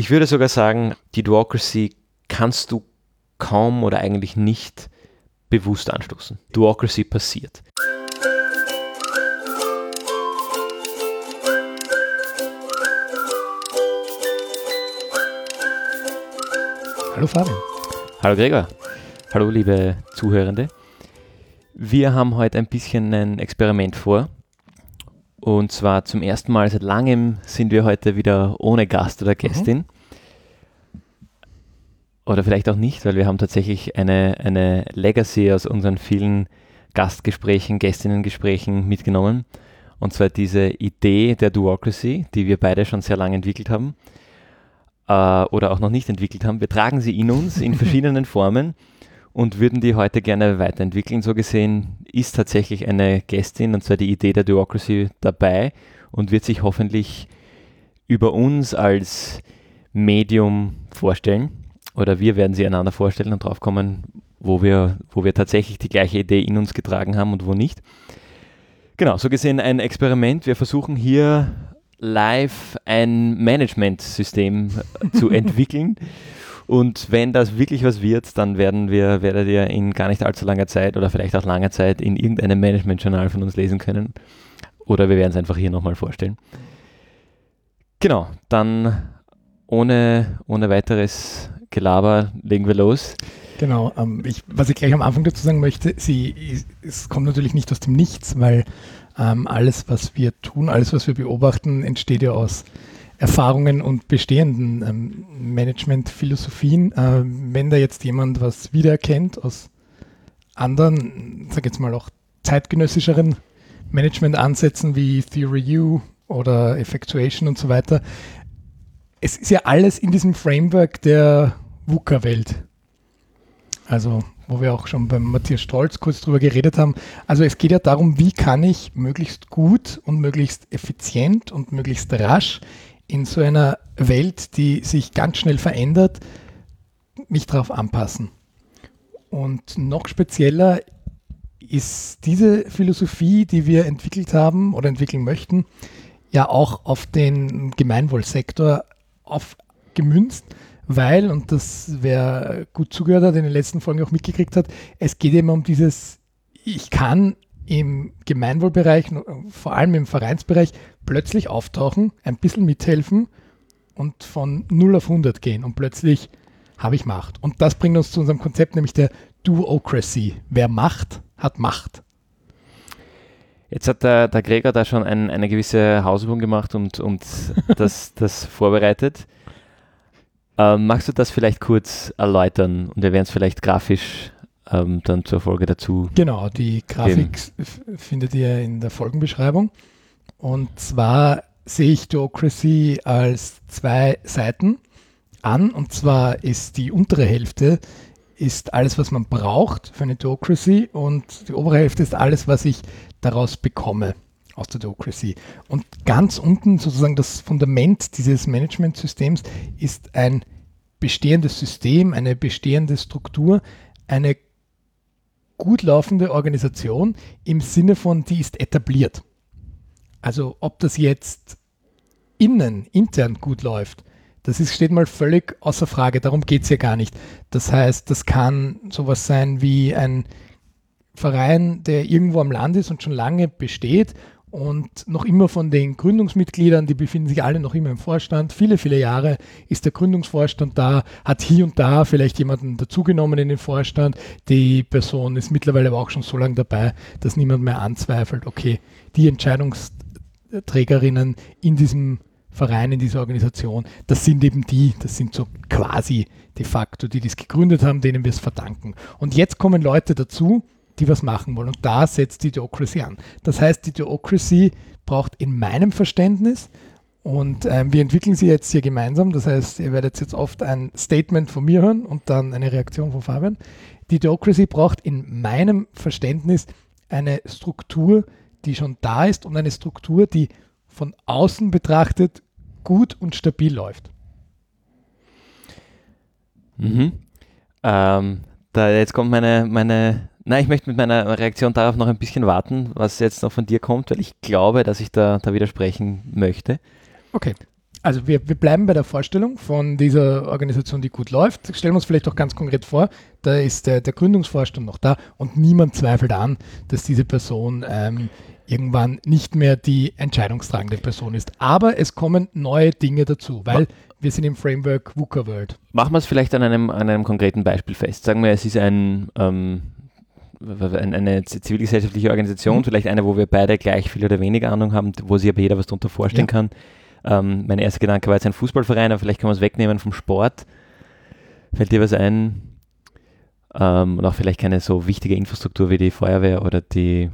Ich würde sogar sagen, die Duocracy kannst du kaum oder eigentlich nicht bewusst anstoßen. Duocracy passiert. Hallo Fabian. Hallo Gregor. Hallo liebe Zuhörende. Wir haben heute ein bisschen ein Experiment vor. Und zwar zum ersten Mal seit langem sind wir heute wieder ohne Gast oder Gästin. Mhm. Oder vielleicht auch nicht, weil wir haben tatsächlich eine, eine Legacy aus unseren vielen Gastgesprächen, Gästinnengesprächen mitgenommen. Und zwar diese Idee der Duocracy, die wir beide schon sehr lange entwickelt haben äh, oder auch noch nicht entwickelt haben. Wir tragen sie in uns in verschiedenen Formen und würden die heute gerne weiterentwickeln. So gesehen ist tatsächlich eine Gästin, und zwar die Idee der Duocracy, dabei und wird sich hoffentlich über uns als Medium vorstellen. Oder wir werden sie einander vorstellen und drauf kommen, wo wir, wo wir tatsächlich die gleiche Idee in uns getragen haben und wo nicht. Genau, so gesehen ein Experiment. Wir versuchen hier live ein Management-System zu entwickeln. Und wenn das wirklich was wird, dann werden wir, werdet ihr in gar nicht allzu langer Zeit oder vielleicht auch langer Zeit in irgendeinem Management-Journal von uns lesen können. Oder wir werden es einfach hier nochmal vorstellen. Genau, dann ohne, ohne weiteres Gelaber legen wir los. Genau, ähm, ich, was ich gleich am Anfang dazu sagen möchte, sie, es kommt natürlich nicht aus dem Nichts, weil ähm, alles, was wir tun, alles, was wir beobachten, entsteht ja aus Erfahrungen und bestehenden ähm, Management-Philosophien. Äh, wenn da jetzt jemand was wiedererkennt aus anderen, sag jetzt mal auch zeitgenössischeren Management-Ansätzen wie Theory U oder Effectuation und so weiter, es ist ja alles in diesem Framework der VUCA-Welt. Also wo wir auch schon beim Matthias Stolz kurz drüber geredet haben. Also es geht ja darum, wie kann ich möglichst gut und möglichst effizient und möglichst rasch in so einer Welt, die sich ganz schnell verändert, mich darauf anpassen. Und noch spezieller ist diese Philosophie, die wir entwickelt haben oder entwickeln möchten, ja auch auf den Gemeinwohlsektor aufgemünzt weil, und das wer gut zugehört hat, in den letzten Folgen auch mitgekriegt hat, es geht immer um dieses, ich kann im Gemeinwohlbereich, vor allem im Vereinsbereich, plötzlich auftauchen, ein bisschen mithelfen und von 0 auf 100 gehen und plötzlich habe ich Macht. Und das bringt uns zu unserem Konzept, nämlich der Duocracy. Wer Macht, hat Macht. Jetzt hat der, der Gregor da schon ein, eine gewisse Hausübung gemacht und, und das, das vorbereitet. Ähm, magst du das vielleicht kurz erläutern und wir werden es vielleicht grafisch ähm, dann zur Folge dazu. Genau, die Grafik findet ihr in der Folgenbeschreibung. Und zwar sehe ich Duocracy als zwei Seiten an. Und zwar ist die untere Hälfte ist alles, was man braucht für eine Duocracy und die obere Hälfte ist alles, was ich daraus bekomme aus der Duocracy. Und ganz unten sozusagen das Fundament dieses Management-Systems ist ein bestehendes System, eine bestehende Struktur, eine gut laufende Organisation im Sinne von, die ist etabliert. Also ob das jetzt innen, intern gut läuft, das ist, steht mal völlig außer Frage. Darum geht es ja gar nicht. Das heißt, das kann sowas sein wie ein Verein, der irgendwo am Land ist und schon lange besteht und noch immer von den Gründungsmitgliedern, die befinden sich alle noch immer im Vorstand. Viele, viele Jahre ist der Gründungsvorstand da, hat hier und da vielleicht jemanden dazugenommen in den Vorstand. Die Person ist mittlerweile aber auch schon so lange dabei, dass niemand mehr anzweifelt, okay, die Entscheidungsträgerinnen in diesem Verein, in dieser Organisation, das sind eben die, das sind so quasi de facto, die das gegründet haben, denen wir es verdanken. Und jetzt kommen Leute dazu, die was machen wollen. Und da setzt die Theocracy an. Das heißt, die Theocracy braucht in meinem Verständnis, und ähm, wir entwickeln sie jetzt hier gemeinsam, das heißt, ihr werdet jetzt oft ein Statement von mir hören und dann eine Reaktion von Fabian. Die Theocracy braucht in meinem Verständnis eine Struktur, die schon da ist und eine Struktur, die von außen betrachtet gut und stabil läuft. Mhm. Ähm, da jetzt kommt meine, meine Nein, ich möchte mit meiner Reaktion darauf noch ein bisschen warten, was jetzt noch von dir kommt, weil ich glaube, dass ich da, da widersprechen möchte. Okay. also wir, wir bleiben bei der Vorstellung von dieser Organisation, die gut läuft. Stellen wir uns vielleicht auch ganz konkret vor, da ist der, der Gründungsvorstand noch da und niemand zweifelt an, dass diese Person ähm, irgendwann nicht mehr die entscheidungstragende Person ist. Aber es kommen neue Dinge dazu, weil wir sind im Framework VUCA World. Machen wir es vielleicht an einem, an einem konkreten Beispiel fest. Sagen wir, es ist ein, ähm, eine zivilgesellschaftliche Organisation, mhm. vielleicht eine, wo wir beide gleich viel oder weniger Ahnung haben, wo sich aber jeder was darunter vorstellen ja. kann. Ähm, mein erster Gedanke war jetzt ein Fußballverein, aber vielleicht kann man es wegnehmen vom Sport. Fällt dir was ein? Ähm, und auch vielleicht keine so wichtige Infrastruktur wie die Feuerwehr oder die,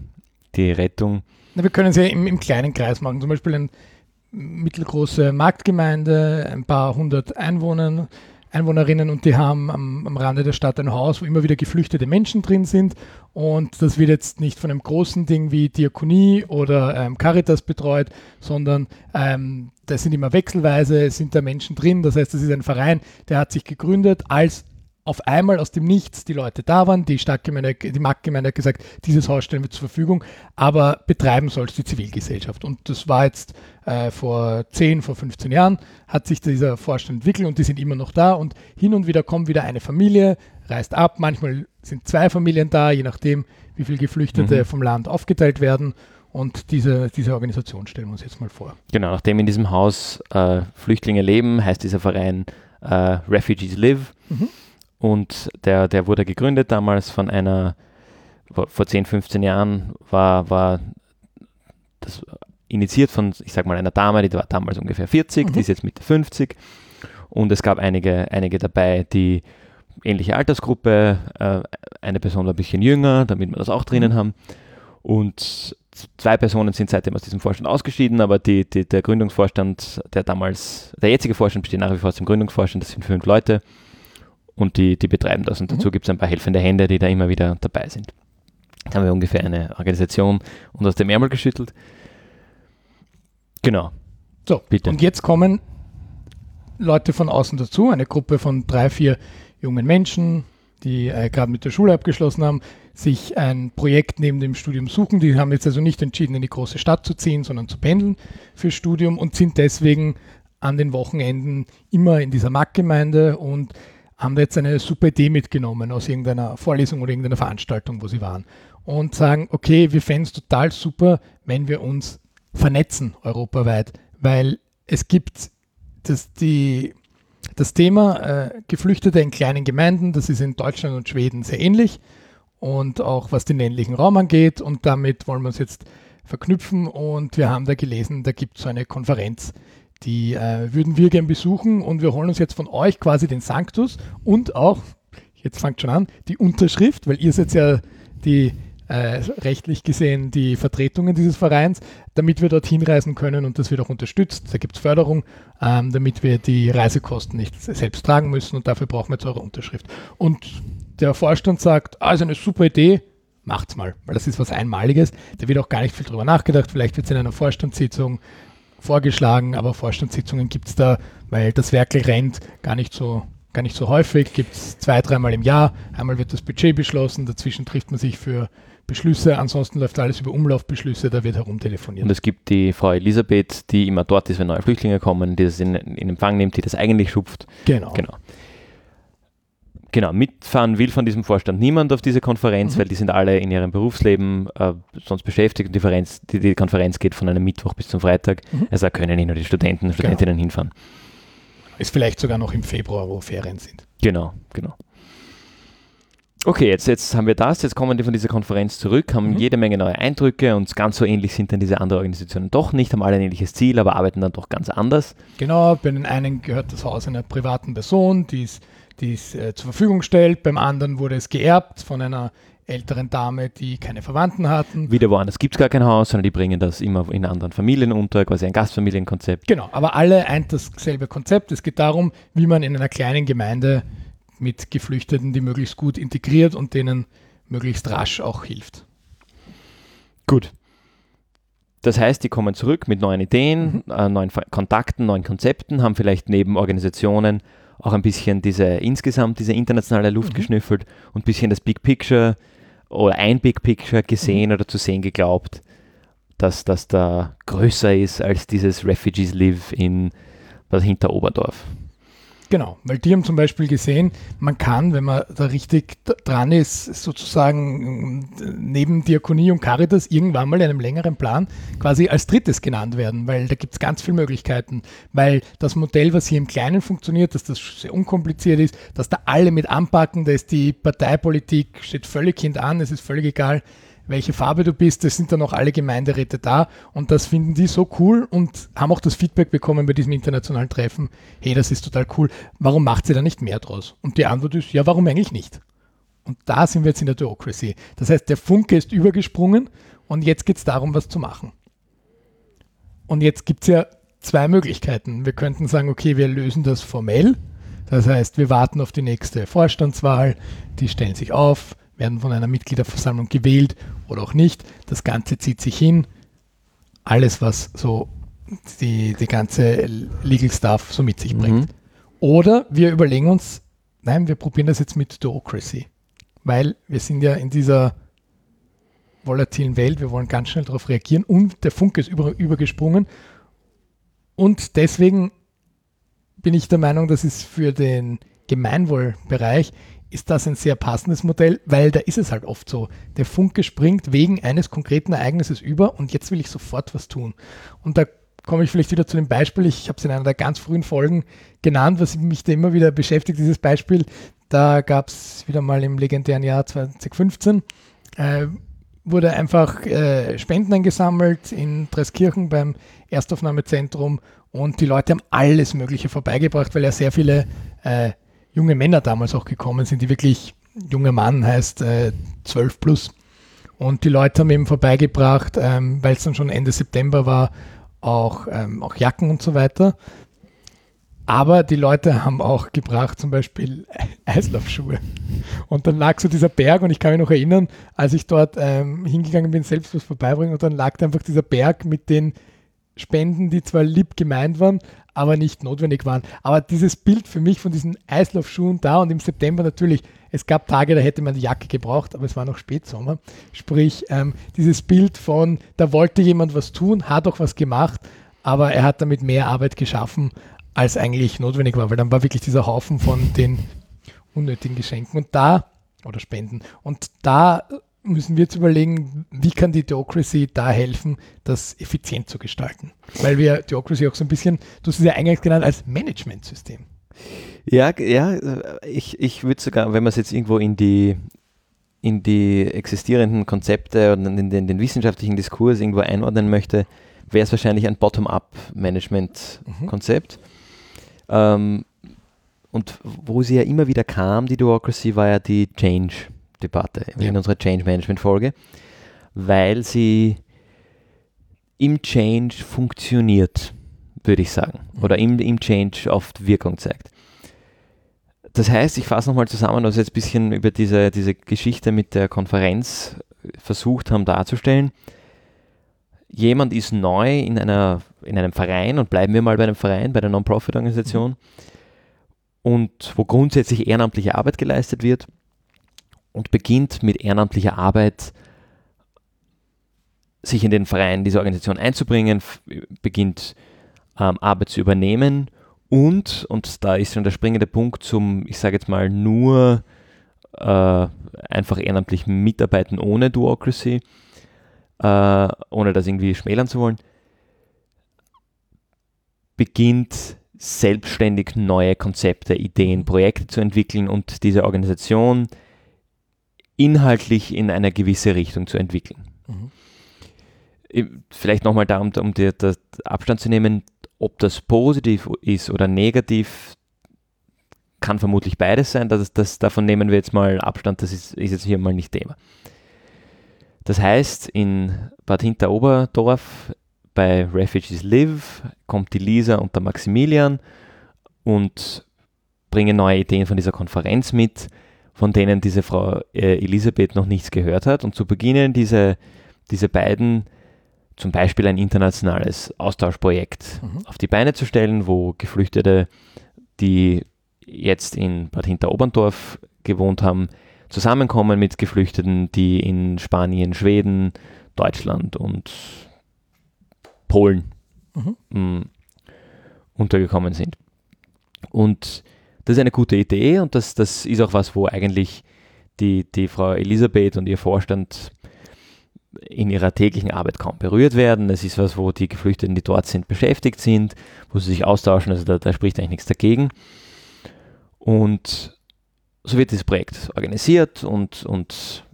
die Rettung. Na, wir können es ja im, im, kleinen Kreis machen, zum Beispiel eine mittelgroße Marktgemeinde, ein paar hundert Einwohner, Einwohnerinnen und die haben am, am, Rande der Stadt ein Haus, wo immer wieder geflüchtete Menschen drin sind. Und das wird jetzt nicht von einem großen Ding wie Diakonie oder ähm, Caritas betreut, sondern ähm, da sind immer wechselweise, sind da Menschen drin. Das heißt, das ist ein Verein, der hat sich gegründet als auf einmal aus dem Nichts die Leute da waren. Die Stadtgemeinde, die Marktgemeinde hat gesagt, dieses Haus stellen wir zur Verfügung, aber betreiben soll es die Zivilgesellschaft. Und das war jetzt äh, vor 10, vor 15 Jahren, hat sich dieser Vorstand entwickelt und die sind immer noch da. Und hin und wieder kommt wieder eine Familie, reist ab. Manchmal sind zwei Familien da, je nachdem, wie viele Geflüchtete mhm. vom Land aufgeteilt werden. Und diese, diese Organisation stellen wir uns jetzt mal vor. Genau, nachdem in diesem Haus äh, Flüchtlinge leben, heißt dieser Verein äh, Refugees Live. Mhm. Und der, der wurde gegründet damals von einer, vor 10, 15 Jahren war, war das initiiert von, ich sag mal, einer Dame, die war damals ungefähr 40, mhm. die ist jetzt Mitte 50. Und es gab einige, einige dabei, die ähnliche Altersgruppe, äh, eine Person war ein bisschen jünger, damit wir das auch drinnen mhm. haben. Und zwei Personen sind seitdem aus diesem Vorstand ausgeschieden, aber die, die, der Gründungsvorstand, der damals, der jetzige Vorstand besteht nach wie vor aus dem Gründungsvorstand, das sind fünf Leute und die, die betreiben das. Und dazu mhm. gibt es ein paar helfende Hände, die da immer wieder dabei sind. Da haben wir ungefähr eine Organisation und aus dem Ärmel geschüttelt. Genau. So, bitte. Und jetzt kommen Leute von außen dazu, eine Gruppe von drei, vier jungen Menschen, die äh, gerade mit der Schule abgeschlossen haben, sich ein Projekt neben dem Studium suchen. Die haben jetzt also nicht entschieden, in die große Stadt zu ziehen, sondern zu pendeln fürs Studium und sind deswegen an den Wochenenden immer in dieser Marktgemeinde und haben da jetzt eine super Idee mitgenommen aus irgendeiner Vorlesung oder irgendeiner Veranstaltung, wo sie waren. Und sagen, okay, wir fänden es total super, wenn wir uns vernetzen europaweit, weil es gibt das, die, das Thema äh, Geflüchtete in kleinen Gemeinden, das ist in Deutschland und Schweden sehr ähnlich und auch was den ländlichen Raum angeht und damit wollen wir uns jetzt verknüpfen und wir haben da gelesen, da gibt es so eine Konferenz, die äh, würden wir gern besuchen und wir holen uns jetzt von euch quasi den Sanctus und auch, jetzt fangt schon an, die Unterschrift, weil ihr seid ja die äh, rechtlich gesehen die Vertretungen dieses Vereins, damit wir dorthin reisen können und das wird auch unterstützt. Da gibt es Förderung, ähm, damit wir die Reisekosten nicht selbst tragen müssen und dafür brauchen wir jetzt eure Unterschrift. Und der Vorstand sagt, ah, eine super Idee, macht's mal, weil das ist was Einmaliges. Da wird auch gar nicht viel drüber nachgedacht. Vielleicht wird es in einer Vorstandssitzung vorgeschlagen, aber Vorstandssitzungen gibt es da, weil das Werkel rennt, gar nicht so, gar nicht so häufig. Gibt es zwei, dreimal im Jahr. Einmal wird das Budget beschlossen, dazwischen trifft man sich für Beschlüsse, ansonsten läuft alles über Umlaufbeschlüsse, da wird herumtelefoniert. Und es gibt die Frau Elisabeth, die immer dort ist, wenn neue Flüchtlinge kommen, die das in, in Empfang nimmt, die das eigentlich schupft. Genau. genau. Genau, mitfahren will von diesem Vorstand niemand auf diese Konferenz, mhm. weil die sind alle in ihrem Berufsleben äh, sonst beschäftigt und die, die, die, Konferenz geht von einem Mittwoch bis zum Freitag. Mhm. Also da können nicht nur die Studenten und genau. Studentinnen genau. hinfahren. Ist vielleicht sogar noch im Februar, wo Ferien sind. Genau, genau. Okay, jetzt, jetzt haben wir das, jetzt kommen die von dieser Konferenz zurück, haben mhm. jede Menge neue Eindrücke und ganz so ähnlich sind dann diese anderen Organisationen doch nicht, haben alle ein ähnliches Ziel, aber arbeiten dann doch ganz anders. Genau, bei den einen gehört das Haus einer privaten Person, die ist die es äh, zur Verfügung stellt. Beim anderen wurde es geerbt von einer älteren Dame, die keine Verwandten hatten. Wieder woanders gibt es gar kein Haus, sondern die bringen das immer in anderen Familien unter, quasi ein Gastfamilienkonzept. Genau, aber alle eint dasselbe Konzept. Es geht darum, wie man in einer kleinen Gemeinde mit Geflüchteten die möglichst gut integriert und denen möglichst rasch auch hilft. Gut. Das heißt, die kommen zurück mit neuen Ideen, mhm. äh, neuen Kontakten, neuen Konzepten, haben vielleicht neben Organisationen auch ein bisschen diese insgesamt diese internationale Luft mhm. geschnüffelt und ein bisschen das Big Picture oder ein Big Picture gesehen mhm. oder zu sehen geglaubt, dass das da größer ist als dieses Refugees Live in Bad Hinteroberdorf. Genau, weil die haben zum Beispiel gesehen, man kann, wenn man da richtig dran ist, sozusagen neben Diakonie und Caritas irgendwann mal in einem längeren Plan quasi als drittes genannt werden, weil da gibt es ganz viele Möglichkeiten, weil das Modell, was hier im Kleinen funktioniert, dass das sehr unkompliziert ist, dass da alle mit anpacken, da ist die Parteipolitik, steht völlig hintan, es ist völlig egal, welche Farbe du bist, es sind dann auch alle Gemeinderäte da und das finden die so cool und haben auch das Feedback bekommen bei diesem internationalen Treffen, hey, das ist total cool, warum macht sie da nicht mehr draus? Und die Antwort ist, ja, warum eigentlich nicht? Und da sind wir jetzt in der Duocracy. Das heißt, der Funke ist übergesprungen und jetzt geht es darum, was zu machen. Und jetzt gibt es ja zwei Möglichkeiten. Wir könnten sagen, okay, wir lösen das formell. Das heißt, wir warten auf die nächste Vorstandswahl, die stellen sich auf, werden von einer Mitgliederversammlung gewählt oder auch nicht. Das Ganze zieht sich hin. Alles, was so die, die ganze Legal Stuff so mit sich bringt. Mhm. Oder wir überlegen uns, nein, wir probieren das jetzt mit Duocracy. Weil wir sind ja in dieser volatilen Welt, wir wollen ganz schnell darauf reagieren und der Funke ist über, übergesprungen. Und deswegen bin ich der Meinung, dass es für den Gemeinwohlbereich ist das ein sehr passendes Modell, weil da ist es halt oft so. Der Funke springt wegen eines konkreten Ereignisses über und jetzt will ich sofort was tun. Und da komme ich vielleicht wieder zu dem Beispiel, ich habe es in einer der ganz frühen Folgen genannt, was mich da immer wieder beschäftigt, dieses Beispiel. Da gab es wieder mal im legendären Jahr 2015, äh, wurde einfach äh, Spenden eingesammelt in Dreskirchen beim Erstaufnahmezentrum und die Leute haben alles Mögliche vorbeigebracht, weil ja sehr viele äh, junge Männer damals auch gekommen sind, die wirklich, junger Mann heißt äh, 12 plus. Und die Leute haben eben vorbeigebracht, ähm, weil es dann schon Ende September war, auch, ähm, auch Jacken und so weiter. Aber die Leute haben auch gebracht zum Beispiel Eislaufschuhe. Und dann lag so dieser Berg und ich kann mich noch erinnern, als ich dort ähm, hingegangen bin, selbst was vorbeibringen und dann lag da einfach dieser Berg mit den Spenden, die zwar lieb gemeint waren, aber nicht notwendig waren. Aber dieses Bild für mich von diesen Eislaufschuhen da und im September natürlich, es gab Tage, da hätte man die Jacke gebraucht, aber es war noch Spätsommer. Sprich, ähm, dieses Bild von, da wollte jemand was tun, hat auch was gemacht, aber er hat damit mehr Arbeit geschaffen, als eigentlich notwendig war, weil dann war wirklich dieser Haufen von den unnötigen Geschenken und da, oder Spenden, und da müssen wir jetzt überlegen, wie kann die Theocracy da helfen, das effizient zu gestalten? Weil wir Theocracy auch so ein bisschen, du hast es ja eingangs genannt, als Managementsystem. Ja, ja, ich, ich würde sogar, wenn man es jetzt irgendwo in die, in die existierenden Konzepte und in den, den wissenschaftlichen Diskurs irgendwo einordnen möchte, wäre es wahrscheinlich ein Bottom-up-Management-Konzept. Mhm. Ähm, und wo sie ja immer wieder kam, die Democracy, war ja die Change. Debatte ja. in unserer Change Management Folge, weil sie im Change funktioniert, würde ich sagen, mhm. oder im, im Change oft Wirkung zeigt. Das heißt, ich fasse nochmal zusammen, was wir jetzt ein bisschen über diese, diese Geschichte mit der Konferenz versucht haben darzustellen. Jemand ist neu in, einer, in einem Verein und bleiben wir mal bei einem Verein, bei der Non-Profit-Organisation mhm. und wo grundsätzlich ehrenamtliche Arbeit geleistet wird und beginnt mit ehrenamtlicher Arbeit sich in den Verein dieser Organisation einzubringen, beginnt ähm, Arbeit zu übernehmen und, und da ist schon der springende Punkt zum, ich sage jetzt mal, nur äh, einfach ehrenamtlich mitarbeiten ohne Duocracy, äh, ohne das irgendwie schmälern zu wollen, beginnt selbstständig neue Konzepte, Ideen, Projekte zu entwickeln und diese Organisation inhaltlich in eine gewisse Richtung zu entwickeln. Mhm. Vielleicht nochmal da, um, um dir das Abstand zu nehmen, ob das positiv ist oder negativ, kann vermutlich beides sein. Das, das, davon nehmen wir jetzt mal Abstand, das ist, ist jetzt hier mal nicht Thema. Das heißt, in Bad Hinteroberdorf bei Refugees Live kommt die Lisa und der Maximilian und bringen neue Ideen von dieser Konferenz mit von denen diese Frau äh, Elisabeth noch nichts gehört hat. Und zu beginnen diese, diese beiden zum Beispiel ein internationales Austauschprojekt mhm. auf die Beine zu stellen, wo Geflüchtete, die jetzt in Bad Hinteroberndorf gewohnt haben, zusammenkommen mit Geflüchteten, die in Spanien, Schweden, Deutschland und Polen mhm. Mm, untergekommen sind. Und das ist eine gute Idee und das, das ist auch was, wo eigentlich die, die Frau Elisabeth und ihr Vorstand in ihrer täglichen Arbeit kaum berührt werden. Es ist was, wo die Geflüchteten, die dort sind, beschäftigt sind, wo sie sich austauschen. Also da, da spricht eigentlich nichts dagegen. Und so wird dieses Projekt organisiert und, und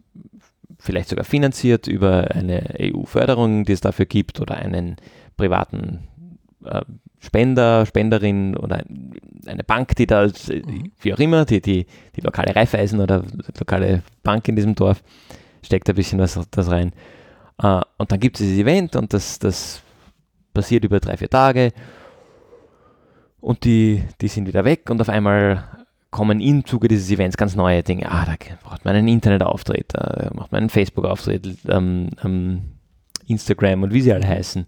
vielleicht sogar finanziert über eine EU-Förderung, die es dafür gibt, oder einen privaten Spender, Spenderin oder eine Bank, die da, mhm. wie auch immer, die, die, die lokale Raiffeisen oder die lokale Bank in diesem Dorf, steckt ein bisschen was das rein. Uh, und dann gibt es dieses Event und das, das passiert über drei, vier Tage und die, die sind wieder weg und auf einmal kommen im Zuge dieses Events ganz neue Dinge. Ah, da braucht man einen Internetauftritt, da macht man einen Facebook-Auftritt, ähm, ähm, Instagram und wie sie alle heißen.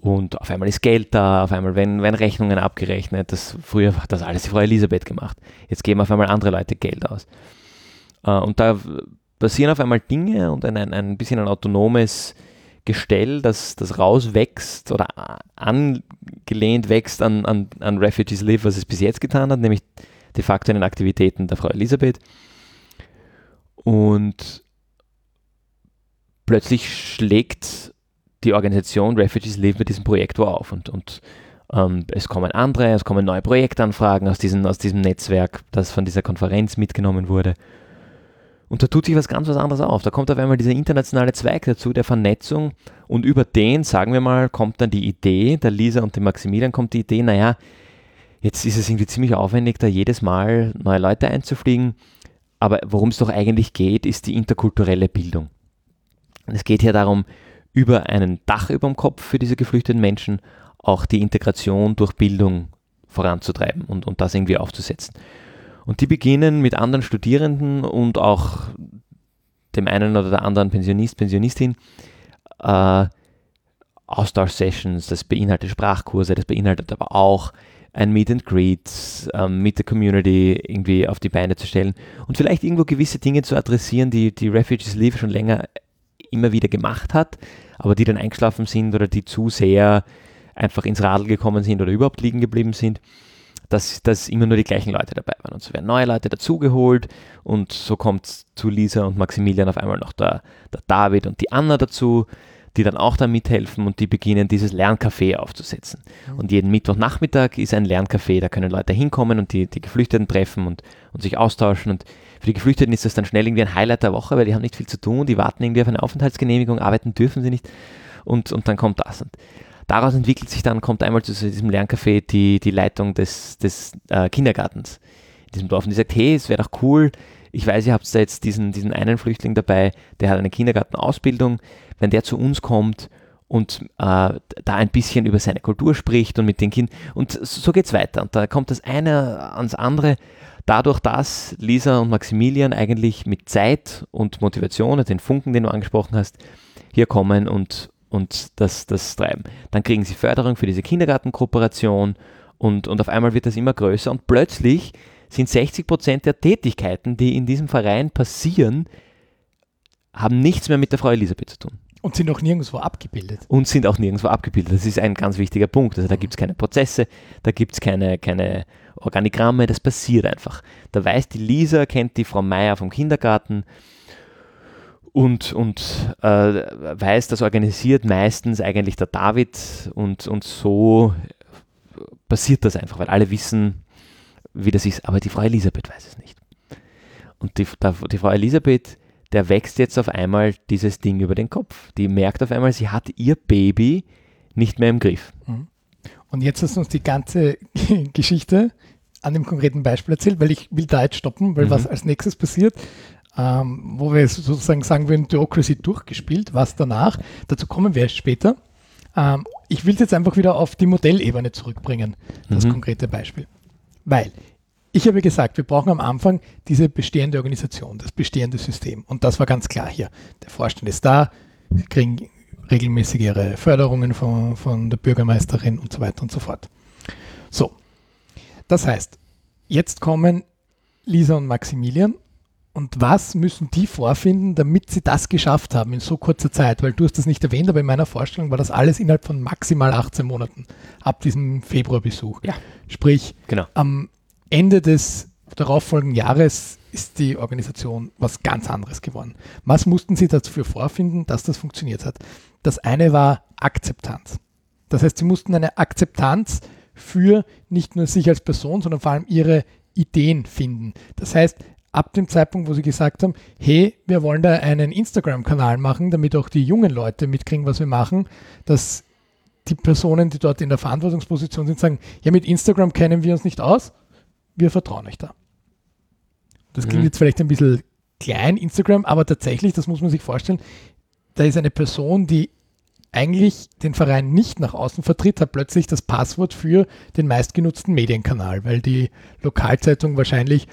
Und auf einmal ist Geld da, auf einmal werden, werden Rechnungen abgerechnet. Das, früher hat das alles die Frau Elisabeth gemacht. Jetzt geben auf einmal andere Leute Geld aus. Uh, und da passieren auf einmal Dinge und ein, ein, ein bisschen ein autonomes Gestell, das, das rauswächst oder angelehnt wächst an, an, an Refugees Live, was es bis jetzt getan hat, nämlich de facto in den Aktivitäten der Frau Elisabeth. Und plötzlich schlägt die Organisation Refugees Live mit diesem Projekt wo auf und, und ähm, es kommen andere, es kommen neue Projektanfragen aus, diesen, aus diesem Netzwerk, das von dieser Konferenz mitgenommen wurde. Und da tut sich was ganz was anderes auf. Da kommt auf einmal dieser internationale Zweig dazu, der Vernetzung. Und über den, sagen wir mal, kommt dann die Idee, der Lisa und dem Maximilian kommt die Idee, naja, jetzt ist es irgendwie ziemlich aufwendig, da jedes Mal neue Leute einzufliegen. Aber worum es doch eigentlich geht, ist die interkulturelle Bildung. Und es geht hier darum, über einen Dach über dem Kopf für diese geflüchteten Menschen auch die Integration durch Bildung voranzutreiben und, und das irgendwie aufzusetzen. Und die beginnen mit anderen Studierenden und auch dem einen oder der anderen Pensionist, Pensionistin äh, Austausch-Sessions, das beinhaltet Sprachkurse, das beinhaltet aber auch ein Meet and Greet ähm, mit der Community irgendwie auf die Beine zu stellen und vielleicht irgendwo gewisse Dinge zu adressieren, die die Refugees Leave schon länger immer wieder gemacht hat, aber die dann eingeschlafen sind oder die zu sehr einfach ins Radl gekommen sind oder überhaupt liegen geblieben sind dass, dass immer nur die gleichen Leute dabei waren. Und so werden neue Leute dazugeholt und so kommt zu Lisa und Maximilian auf einmal noch der, der David und die Anna dazu, die dann auch da mithelfen und die beginnen dieses Lerncafé aufzusetzen. Und jeden Mittwochnachmittag ist ein Lerncafé, da können Leute hinkommen und die, die Geflüchteten treffen und, und sich austauschen. Und für die Geflüchteten ist das dann schnell irgendwie ein Highlight der Woche, weil die haben nicht viel zu tun, die warten irgendwie auf eine Aufenthaltsgenehmigung, arbeiten dürfen sie nicht und, und dann kommt das. Und daraus entwickelt sich dann, kommt einmal zu diesem Lerncafé die, die Leitung des, des äh, Kindergartens. In diesem Dorf. Und die sagt, hey, es wäre doch cool, ich weiß, ihr habt da jetzt diesen, diesen einen Flüchtling dabei, der hat eine Kindergartenausbildung, wenn der zu uns kommt und äh, da ein bisschen über seine Kultur spricht und mit den Kindern und so geht es weiter. Und da kommt das eine ans andere, dadurch, dass Lisa und Maximilian eigentlich mit Zeit und Motivation, den Funken, den du angesprochen hast, hier kommen und, und das, das treiben. Dann kriegen sie Förderung für diese Kindergartenkooperation und, und auf einmal wird das immer größer und plötzlich sind 60 Prozent der Tätigkeiten, die in diesem Verein passieren, haben nichts mehr mit der Frau Elisabeth zu tun. Und sind auch nirgendwo abgebildet. Und sind auch nirgendwo abgebildet. Das ist ein ganz wichtiger Punkt. Also da gibt es keine Prozesse, da gibt es keine, keine Organigramme, das passiert einfach. Da weiß die Lisa, kennt die Frau Meier vom Kindergarten, und, und äh, weiß, das organisiert meistens eigentlich der David und, und so passiert das einfach, weil alle wissen, wie das ist, aber die Frau Elisabeth weiß es nicht. Und die, die Frau Elisabeth, der wächst jetzt auf einmal dieses Ding über den Kopf. Die merkt auf einmal, sie hat ihr Baby nicht mehr im Griff. Mhm. Und jetzt hast du uns die ganze Geschichte an dem konkreten Beispiel erzählt, weil ich will da jetzt stoppen, weil mhm. was als nächstes passiert, ähm, wo wir sozusagen sagen würden, Theocracy durchgespielt, was danach, dazu kommen wir später. Ähm, ich will es jetzt einfach wieder auf die Modellebene zurückbringen, das mhm. konkrete Beispiel. Weil ich habe gesagt, wir brauchen am Anfang diese bestehende Organisation, das bestehende System. Und das war ganz klar hier. Der Vorstand ist da, sie kriegen regelmäßig ihre Förderungen von, von der Bürgermeisterin und so weiter und so fort. So, das heißt, jetzt kommen Lisa und Maximilian Und was müssen die vorfinden, damit sie das geschafft haben in so kurzer Zeit? Weil du hast das nicht erwähnt, aber in meiner Vorstellung war das alles innerhalb von maximal 18 Monaten ab diesem Februarbesuch. Ja. Sprich, Genau. am Ende des darauffolgenden Jahres ist die Organisation was ganz anderes geworden. Was mussten sie dafür vorfinden, dass das funktioniert hat? Das eine war Akzeptanz. Das heißt, sie mussten eine Akzeptanz für nicht nur sich als Person, sondern vor allem ihre Ideen finden. Das heißt, ab dem Zeitpunkt, wo sie gesagt haben, hey, wir wollen da einen Instagram-Kanal machen, damit auch die jungen Leute mitkriegen, was wir machen, dass die Personen, die dort in der Verantwortungsposition sind, sagen, ja, mit Instagram kennen wir uns nicht aus, wir vertrauen euch da. Das klingt Mhm. jetzt vielleicht ein bisschen klein, Instagram, aber tatsächlich, das muss man sich vorstellen, da ist eine Person, die eigentlich den Verein nicht nach außen vertritt, hat plötzlich das Passwort für den meistgenutzten Medienkanal, weil die Lokalzeitung wahrscheinlich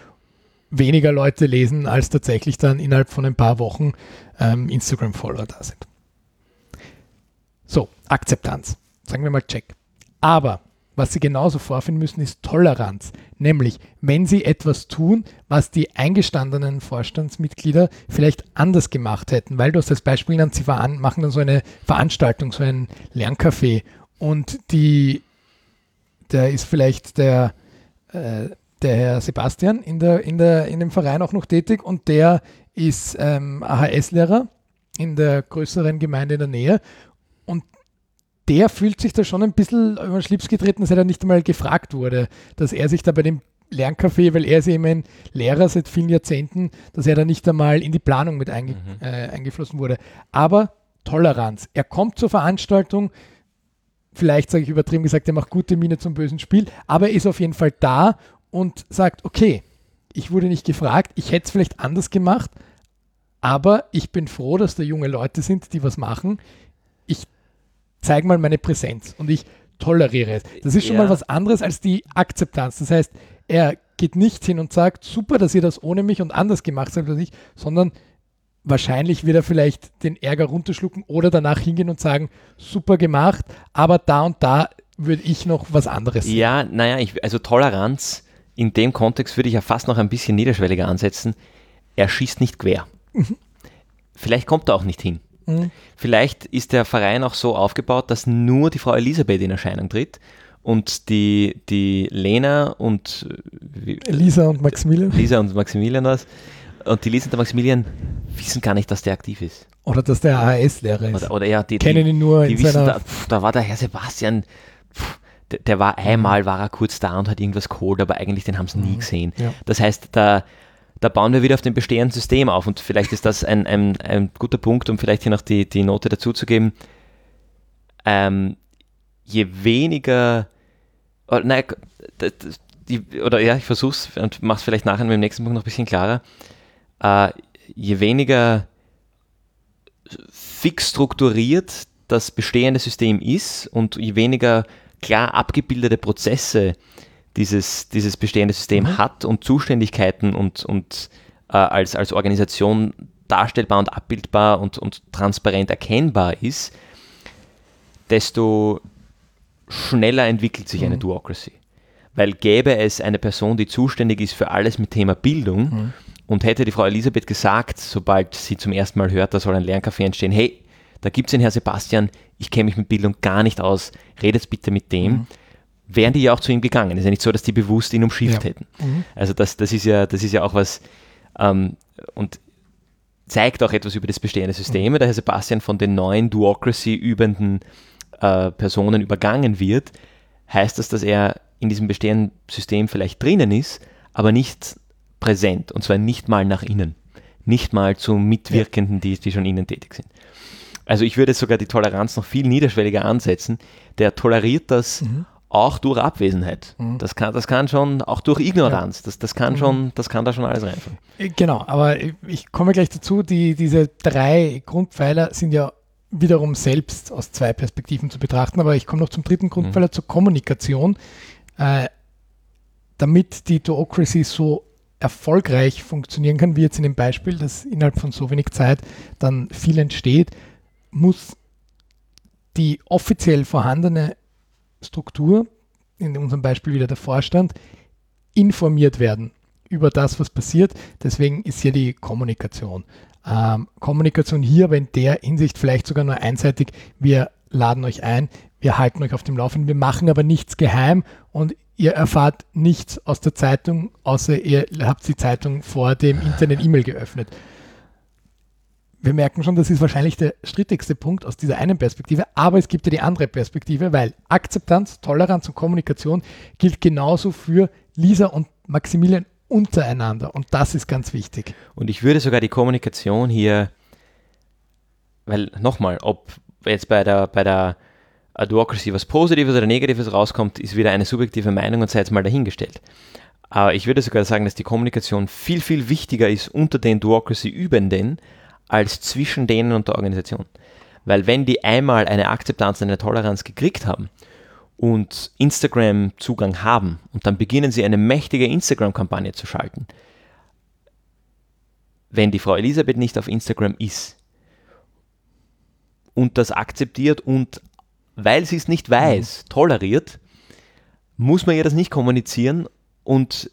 weniger Leute lesen, als tatsächlich dann innerhalb von ein paar Wochen ähm, Instagram-Follower da sind. So, Akzeptanz. Sagen wir mal Check. Aber was Sie genauso vorfinden müssen, ist Toleranz. Nämlich, wenn Sie etwas tun, was die eingestandenen Vorstandsmitglieder vielleicht anders gemacht hätten, weil du hast als Beispiel genannt, sie machen dann so eine Veranstaltung, so ein Lerncafé. Und die, der ist vielleicht der, äh, der Herr Sebastian in, der, in, der, in dem Verein auch noch tätig und der ist ähm, AHS-Lehrer in der größeren Gemeinde in der Nähe der fühlt sich da schon ein bisschen über den Schlips getreten, dass er da nicht einmal gefragt wurde, dass er sich da bei dem Lerncafé, weil er ist eben ein Lehrer seit vielen Jahrzehnten, dass er da nicht einmal in die Planung mit einge Mhm. äh, eingeflossen wurde. Aber Toleranz. Er kommt zur Veranstaltung, vielleicht sage ich übertrieben gesagt, er macht gute Miene zum bösen Spiel, aber er ist auf jeden Fall da und sagt, okay, ich wurde nicht gefragt, ich hätte es vielleicht anders gemacht, aber ich bin froh, dass da junge Leute sind, die was machen. Ich zeige mal meine Präsenz und ich toleriere es. Das ist schon Ja. mal was anderes als die Akzeptanz. Das heißt, er geht nicht hin und sagt, super, dass ihr das ohne mich und anders gemacht habt als ich, sondern wahrscheinlich wird er vielleicht den Ärger runterschlucken oder danach hingehen und sagen, super gemacht, aber da und da würde ich noch was anderes sehen. Ja, naja, ich, also Toleranz in dem Kontext würde ich ja fast noch ein bisschen niederschwelliger ansetzen. Er schießt nicht quer. Vielleicht kommt er auch nicht hin. Mhm. Vielleicht ist der Verein auch so aufgebaut, dass nur die Frau Elisabeth in Erscheinung tritt und die, die Lena und äh, wie, Lisa und Maximilian. Lisa und Maximilian was und die Lisa und der Maximilian wissen gar nicht, dass der aktiv ist. Oder dass der AHS-Lehrer ist. Oder, oder ja, die, Kennen die, ihn nur die in wissen, seiner... da, da war der Herr Sebastian, pf, der, der war einmal, war er kurz da und hat irgendwas geholt, aber eigentlich den haben sie nie gesehen. Ja. Das heißt, da, da bauen wir wieder auf dem bestehenden System auf und vielleicht ist das ein, ein, ein guter Punkt, um vielleicht hier noch die, die Note dazuzugeben. Ähm, je weniger, oder, nein, die, oder ja, ich versuch's und mach's vielleicht nachher mit dem nächsten Punkt noch ein bisschen klarer. Äh, je weniger fix strukturiert das bestehende System ist und je weniger klar abgebildete Prozesse dieses, dieses bestehende System Mhm. hat und Zuständigkeiten und, und äh, als, als Organisation darstellbar und abbildbar und, und transparent erkennbar ist, desto schneller entwickelt sich eine Mhm. Duocracy. Weil gäbe es eine Person, die zuständig ist für alles mit Thema Bildung Mhm. und hätte die Frau Elisabeth gesagt, sobald sie zum ersten Mal hört, da soll ein Lerncafé entstehen, hey, da gibt es den Herr Sebastian, ich kenne mich mit Bildung gar nicht aus, redet bitte mit dem, Mhm. Wären die ja auch zu ihm gegangen. Es ist ja nicht so, dass die bewusst ihn umschifft Ja. hätten. Mhm. Also das, das, ist ja, das ist ja auch was ähm, und zeigt auch etwas über das bestehende System. Mhm. Der Herr Sebastian von den neuen Duocracy-übenden äh, Personen übergangen wird, heißt das, dass er in diesem bestehenden System vielleicht drinnen ist, aber nicht präsent und zwar nicht mal nach innen, nicht mal zu Mitwirkenden, die, die schon innen tätig sind. Also ich würde sogar die Toleranz noch viel niederschwelliger ansetzen. Der toleriert das Mhm. Auch durch Abwesenheit. Mhm. Das, kann, das kann schon, auch durch Ignoranz, das, das kann Mhm. schon, das kann da schon alles reinfallen. Äh, Genau, aber ich komme gleich dazu, die, diese drei Grundpfeiler sind ja wiederum selbst aus zwei Perspektiven zu betrachten, aber ich komme noch zum dritten Grundpfeiler, zur Kommunikation. Äh, damit die Duocracy so erfolgreich funktionieren kann, wie jetzt in dem Beispiel, dass innerhalb von so wenig Zeit dann viel entsteht, muss die offiziell vorhandene Struktur, in unserem Beispiel wieder der Vorstand, informiert werden über das, was passiert. Deswegen ist hier die Kommunikation. Ähm, Kommunikation hier, aber in der Hinsicht vielleicht sogar nur einseitig. Wir laden euch ein, wir halten euch auf dem Laufenden, wir machen aber nichts geheim und ihr erfahrt nichts aus der Zeitung, außer ihr habt die Zeitung vor dem Internet-E-Mail geöffnet. Wir merken schon, das ist wahrscheinlich der strittigste Punkt aus dieser einen Perspektive, aber es gibt ja die andere Perspektive, weil Akzeptanz, Toleranz und Kommunikation gilt genauso für Lisa und Maximilian untereinander und das ist ganz wichtig. Und ich würde sogar die Kommunikation hier, weil nochmal, ob jetzt bei der, bei der Advocacy was Positives oder Negatives rauskommt, ist wieder eine subjektive Meinung und sei jetzt mal dahingestellt. Aber ich würde sogar sagen, dass die Kommunikation viel, viel wichtiger ist unter den Duocracy-Übenden als zwischen denen und der Organisation. Weil wenn die einmal eine Akzeptanz, eine Toleranz gekriegt haben und Instagram-Zugang haben und dann beginnen sie eine mächtige Instagram-Kampagne zu schalten, wenn die Frau Elisabeth nicht auf Instagram ist und das akzeptiert und weil sie es nicht weiß, mhm. toleriert, muss man ihr das nicht kommunizieren und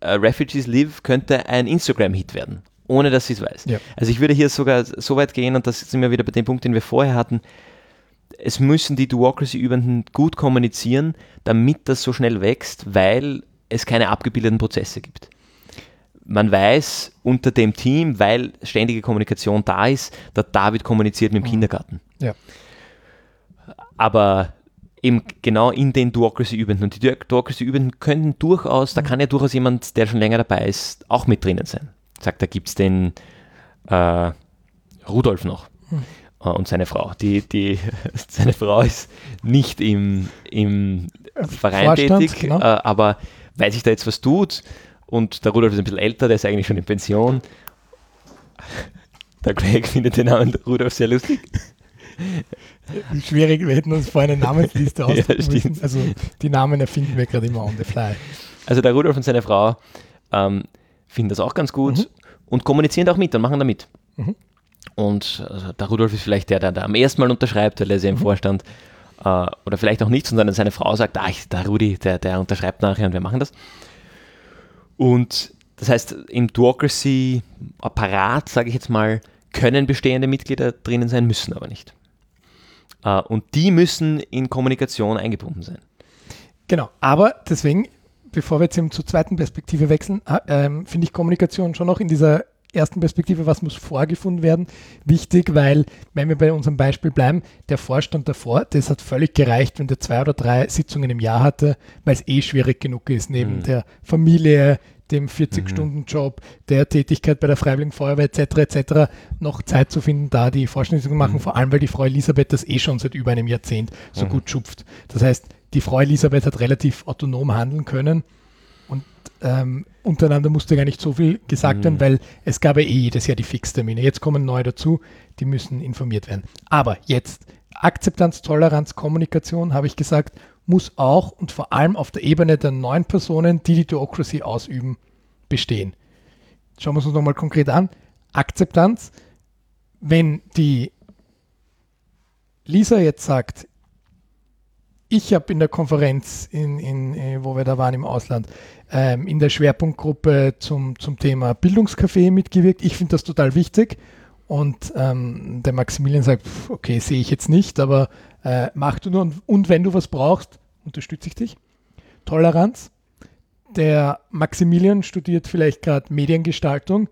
äh, Refugees Live könnte ein Instagram-Hit werden, ohne dass sie es weiß. Ja. Also ich würde hier sogar so weit gehen, und das sind wir wieder bei dem Punkt, den wir vorher hatten, es müssen die Duocracy-Übenden gut kommunizieren, damit das so schnell wächst, weil es keine abgebildeten Prozesse gibt. Man weiß unter dem Team, weil ständige Kommunikation da ist, der David kommuniziert mit dem mhm. Kindergarten. Ja aber eben genau in den Duocracy-Übenden. Und die Duocracy-Übenden können durchaus, da mhm. kann ja durchaus jemand, der schon länger dabei ist, auch mit drinnen sein. Sagt, da gibt es den äh, Rudolf noch hm. äh, und seine Frau. Die, die, seine Frau ist nicht im, im Verein Vorstand, tätig, genau. äh, aber weil sich da jetzt was tut und der Rudolf ist ein bisschen älter, der ist eigentlich schon in Pension. Der Greg findet den Namen Rudolf sehr lustig. Schwierig, wir hätten uns vorher eine Namensliste ausdrucken ja, müssen. Also die Namen erfinden wir gerade immer on the fly. Also der Rudolf und seine Frau ähm, finden das auch ganz gut mhm. und kommunizieren auch mit und machen da mit. Mhm. Und also der Rudolf ist vielleicht der, der, der am ersten Mal unterschreibt, weil er ist ja im mhm. Vorstand. Äh, oder vielleicht auch nicht, sondern seine Frau sagt, ah, der Rudi, der, der unterschreibt nachher und wir machen das. Und das heißt, im Duocracy-Apparat, sage ich jetzt mal, können bestehende Mitglieder drinnen sein, müssen aber nicht. Uh, und die müssen in Kommunikation eingebunden sein. Genau, aber deswegen, bevor wir jetzt zur zweiten Perspektive wechseln, ähm, finde ich Kommunikation schon noch in dieser ersten Perspektive, was muss vorgefunden werden, wichtig, weil, wenn wir bei unserem Beispiel bleiben, der Vorstand davor, das hat völlig gereicht, wenn der zwei oder drei Sitzungen im Jahr hatte, weil es eh schwierig genug ist, neben mhm. der Familie, dem 40-Stunden-Job, mhm. der Tätigkeit bei der Freiwilligen Feuerwehr etc. etc. noch Zeit zu finden, da die zu machen, mhm. vor allem weil die Frau Elisabeth das eh schon seit über einem Jahrzehnt so mhm. gut schupft. Das heißt, die Frau Elisabeth hat relativ autonom handeln können und ähm, untereinander musste gar nicht so viel gesagt werden, mhm. weil es gab ja eh jedes Jahr die Fixtermine. Jetzt kommen neue dazu, die müssen informiert werden. Aber jetzt Akzeptanz, Toleranz, Kommunikation, habe ich gesagt, muss auch und vor allem auf der Ebene der neuen Personen, die die Theocracy ausüben, bestehen. Schauen wir uns nochmal konkret an. Akzeptanz. Wenn die Lisa jetzt sagt, ich habe in der Konferenz, in, in, äh, wo wir da waren im Ausland, ähm, in der Schwerpunktgruppe zum, zum Thema Bildungscafé mitgewirkt. Ich finde das total wichtig. Und ähm, der Maximilian sagt, okay, sehe ich jetzt nicht, aber äh, mach du nur. Und, und wenn du was brauchst, unterstütze ich dich. Toleranz. Der Maximilian studiert vielleicht gerade Mediengestaltung,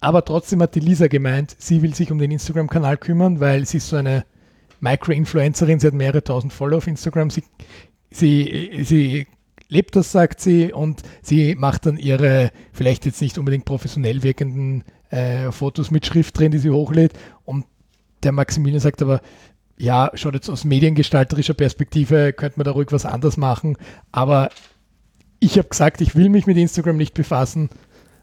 aber trotzdem hat die Lisa gemeint, sie will sich um den Instagram-Kanal kümmern, weil sie ist so eine Micro-Influencerin, sie hat mehrere tausend Follower auf Instagram. Sie, sie, sie lebt das, sagt sie, und sie macht dann ihre vielleicht jetzt nicht unbedingt professionell wirkenden äh, Fotos mit Schrift drin, die sie hochlädt. Und der Maximilian sagt aber, ja, schaut jetzt aus mediengestalterischer Perspektive, könnte man da ruhig was anderes machen. Aber ich habe gesagt, ich will mich mit Instagram nicht befassen.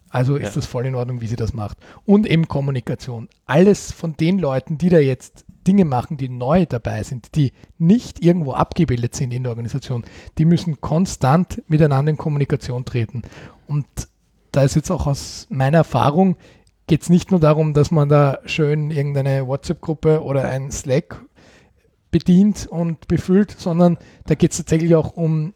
Also ist ja. das voll in Ordnung, wie sie das macht. Und eben Kommunikation. Alles von den Leuten, die da jetzt Dinge machen, die neu dabei sind, die nicht irgendwo abgebildet sind in der Organisation, die müssen konstant miteinander in Kommunikation treten. Und da ist jetzt auch aus meiner Erfahrung, geht es nicht nur darum, dass man da schön irgendeine WhatsApp-Gruppe oder ein Slack bedient und befüllt, sondern da geht es tatsächlich auch um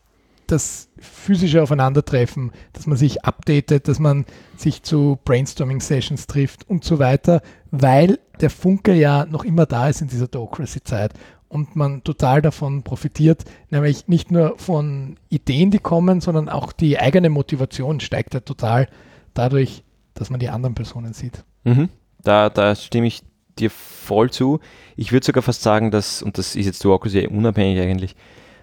das physische Aufeinandertreffen, dass man sich updatet, dass man sich zu Brainstorming-Sessions trifft und so weiter, weil der Funke ja noch immer da ist in dieser Docracy-Zeit und man total davon profitiert, nämlich nicht nur von Ideen, die kommen, sondern auch die eigene Motivation steigt ja total dadurch, dass man die anderen Personen sieht. Mhm. Da, da stimme ich dir voll zu. Ich würde sogar fast sagen, dass, und das ist jetzt Duocracy unabhängig eigentlich,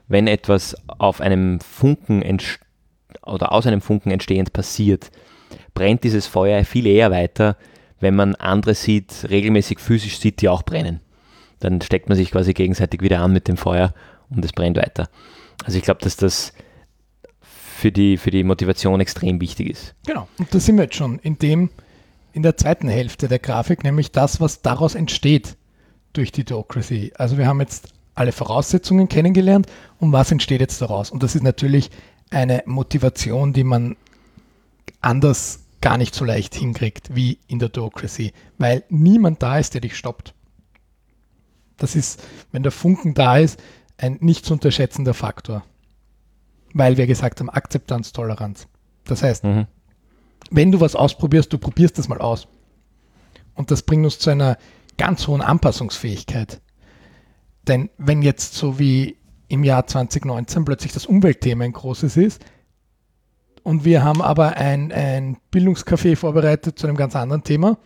wenn etwas auf einem Funken oder aus einem Funken entstehend passiert, brennt dieses Feuer viel eher weiter, wenn man andere sieht, regelmäßig physisch sieht, die auch brennen. Dann steckt man sich quasi gegenseitig wieder an mit dem Feuer und es brennt weiter. Also ich glaube, dass das für die, für die Motivation extrem wichtig ist. Genau, und da sind wir jetzt schon in dem, in der zweiten Hälfte der Grafik, nämlich das, was daraus entsteht durch die Docracy. Also wir haben jetzt alle Voraussetzungen kennengelernt und was entsteht jetzt daraus? Und das ist natürlich eine Motivation, die man anders gar nicht so leicht hinkriegt wie in der Docracy, weil niemand da ist, der dich stoppt. Das ist, wenn der Funken da ist, ein nicht zu unterschätzender Faktor. Weil wir gesagt haben, Akzeptanz, Toleranz. Das heißt, mhm. wenn du was ausprobierst, du probierst das mal aus. Und das bringt uns zu einer ganz hohen Anpassungsfähigkeit. Denn wenn jetzt so wie im Jahr 2019 plötzlich das Umweltthema ein großes ist und wir haben aber ein, ein Bildungscafé vorbereitet zu einem ganz anderen Thema,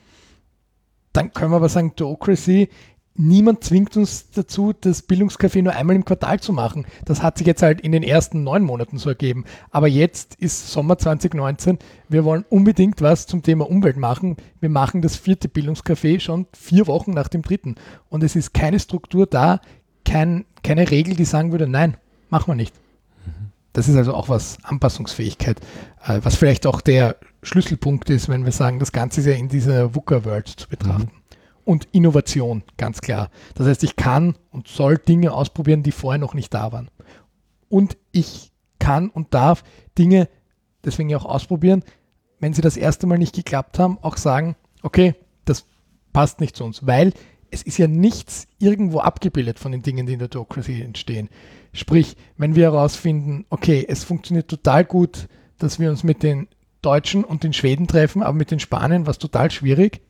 dann können wir aber sagen, Docracy niemand zwingt uns dazu, das Bildungscafé nur einmal im Quartal zu machen. Das hat sich jetzt halt in den ersten neun Monaten so ergeben. Aber jetzt ist Sommer 2019. Wir wollen unbedingt was zum Thema Umwelt machen. Wir machen das vierte Bildungscafé schon vier Wochen nach dem dritten. Und es ist keine Struktur da, kein, keine Regel, die sagen würde, nein, machen wir nicht. Das ist also auch was Anpassungsfähigkeit, äh, was vielleicht auch der Schlüsselpunkt ist, wenn wir sagen, das Ganze ist ja in dieser VUCA-World zu betrachten. Mhm und Innovation, ganz klar. Das heißt, ich kann und soll Dinge ausprobieren, die vorher noch nicht da waren. Und ich kann und darf Dinge deswegen auch ausprobieren, wenn sie das erste Mal nicht geklappt haben, auch sagen, okay, das passt nicht zu uns, weil es ist ja nichts irgendwo abgebildet von den Dingen, die in der Docracy entstehen. Sprich, wenn wir herausfinden, okay, es funktioniert total gut, dass wir uns mit den Deutschen und den Schweden treffen, aber mit den Spaniern war es total schwierig,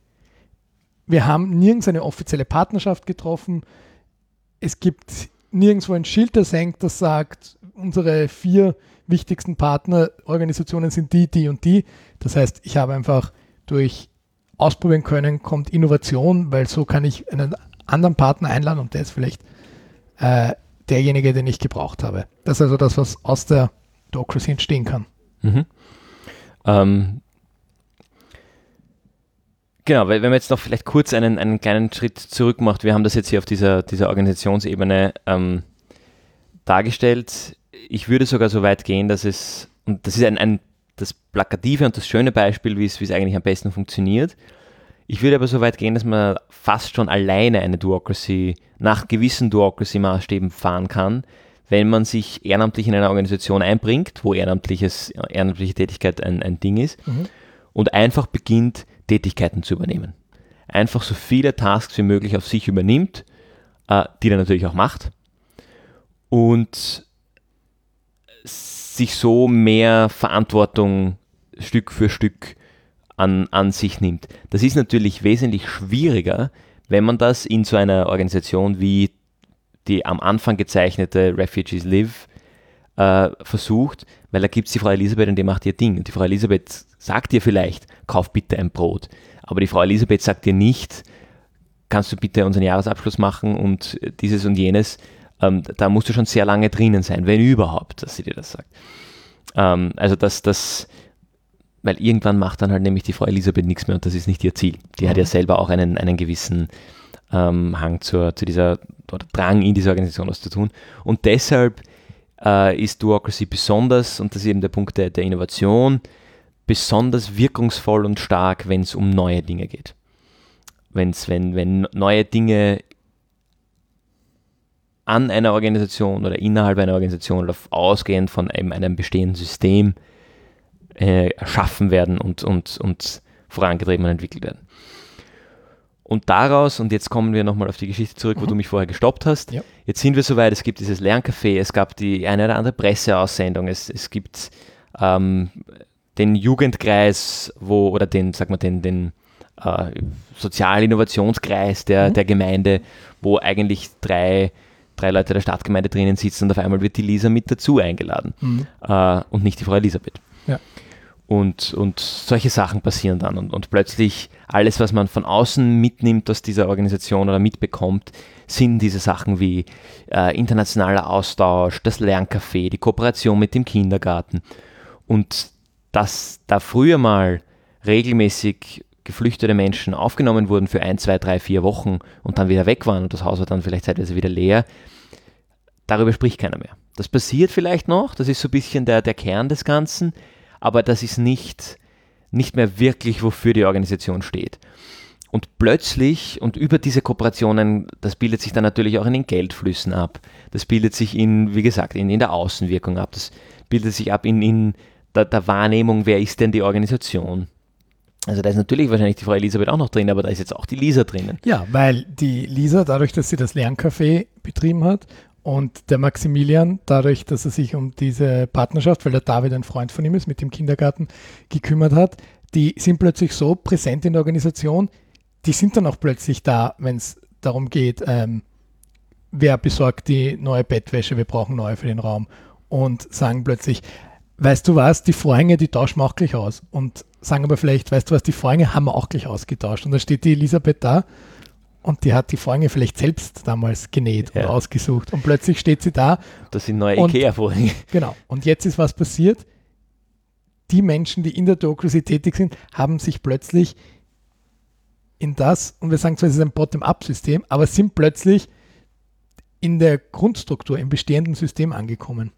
wir haben nirgends eine offizielle Partnerschaft getroffen. Es gibt nirgendwo ein Schild, das hängt, das sagt, unsere vier wichtigsten Partnerorganisationen sind die, die und die. Das heißt, ich habe einfach durch Ausprobieren können, kommt Innovation, weil so kann ich einen anderen Partner einladen und der ist vielleicht äh, derjenige, den ich gebraucht habe. Das ist also das, was aus der Docracy entstehen kann. Mhm. Ähm, Genau, weil wenn man jetzt noch vielleicht kurz einen, einen kleinen Schritt zurück macht, wir haben das jetzt hier auf dieser, dieser Organisationsebene ähm, dargestellt. Ich würde sogar so weit gehen, dass es, und das ist ein, ein das plakative und das schöne Beispiel, wie es, wie es eigentlich am besten funktioniert. Ich würde aber so weit gehen, dass man fast schon alleine eine Duocracy nach gewissen Duocracy-Maßstäben fahren kann, wenn man sich ehrenamtlich in eine Organisation einbringt, wo ehrenamtliches, ehrenamtliche Tätigkeit ein, ein Ding ist, mhm. und einfach beginnt, Tätigkeiten zu übernehmen. Einfach so viele Tasks wie möglich auf sich übernimmt, äh, die er natürlich auch macht und sich so mehr Verantwortung Stück für Stück an, an sich nimmt. Das ist natürlich wesentlich schwieriger, wenn man das in so einer Organisation wie die am Anfang gezeichnete Refugees Live äh, versucht, weil da gibt es die Frau Elisabeth und die macht ihr Ding. Und die Frau Elisabeth sagt dir vielleicht, kauf bitte ein Brot. Aber die Frau Elisabeth sagt dir nicht, kannst du bitte unseren Jahresabschluss machen und dieses und jenes. Ähm, da musst du schon sehr lange drinnen sein, wenn überhaupt, dass sie dir das sagt. Ähm, also das, das, weil irgendwann macht dann halt nämlich die Frau Elisabeth nichts mehr und das ist nicht ihr Ziel. Die mhm. hat ja mhm. selber auch einen, einen gewissen ähm, Hang zur, zu dieser, oder Drang in dieser Organisation was zu tun. Und deshalb äh, ist Duocracy besonders, und das ist eben der Punkt der, der Innovation, besonders wirkungsvoll und stark, wenn es um neue Dinge geht. Wenn's, wenn, wenn neue Dinge an einer Organisation oder innerhalb einer Organisation oder ausgehend von einem, einem bestehenden System äh, erschaffen werden und, und, und vorangetrieben und entwickelt werden. und daraus, und jetzt kommen wir nochmal auf die Geschichte zurück, wo Mhm. du mich vorher gestoppt hast. Ja. Jetzt sind wir soweit, es gibt dieses Lerncafé, es gab die eine oder andere Presseaussendung, es, es gibt ähm, den Jugendkreis, wo, oder den, sag mal, den, den äh, Sozialinnovationskreis der, Mhm. der Gemeinde, wo eigentlich drei, drei Leute der Stadtgemeinde drinnen sitzen und auf einmal wird die Lisa mit dazu eingeladen Mhm. äh, und nicht die Frau Elisabeth. Ja. Und, und solche Sachen passieren dann und, und plötzlich alles, was man von außen mitnimmt aus dieser Organisation oder mitbekommt, sind diese Sachen wie äh, internationaler Austausch, das Lerncafé, die Kooperation mit dem Kindergarten. Und dass da früher mal regelmäßig geflüchtete Menschen aufgenommen wurden für ein, zwei, drei, vier Wochen und dann wieder weg waren und das Haus war dann vielleicht zeitweise wieder leer, darüber spricht keiner mehr. Das passiert vielleicht noch, das ist so ein bisschen der, der Kern des Ganzen, aber das ist nicht, nicht mehr wirklich, wofür die Organisation steht. Und plötzlich und über diese Kooperationen, das bildet sich dann natürlich auch in den Geldflüssen ab. Das bildet sich in, wie gesagt, in, in der Außenwirkung ab. Das bildet sich ab in, in der, der Wahrnehmung, wer ist denn die Organisation. Also da ist natürlich wahrscheinlich die Frau Elisabeth auch noch drin, aber da ist jetzt auch die Lisa drinnen. Ja, weil die Lisa, dadurch, dass sie das Lerncafé betrieben hat und der Maximilian, dadurch, dass er sich um diese Partnerschaft, weil der David ein Freund von ihm ist, mit dem Kindergarten gekümmert hat, die sind plötzlich so präsent in der Organisation, die sind dann auch plötzlich da, wenn es darum geht, ähm, wer besorgt die neue Bettwäsche, wir brauchen neue für den Raum und sagen plötzlich, weißt du was, die Vorhänge, die tauschen wir auch gleich aus. Und sagen aber vielleicht, weißt du was, die Vorhänge haben wir auch gleich ausgetauscht. Und da steht die Elisabeth da und die hat die Vorhänge vielleicht selbst damals genäht Ja. und ausgesucht. Und plötzlich steht sie da, Das sind neue Ikea-Vorhänge. genau, und jetzt ist was passiert, die Menschen, die in der Democracy tätig sind, haben sich plötzlich in das, und wir sagen zwar, es ist ein Bottom-up-System, aber sind plötzlich in der Grundstruktur, im bestehenden System angekommen.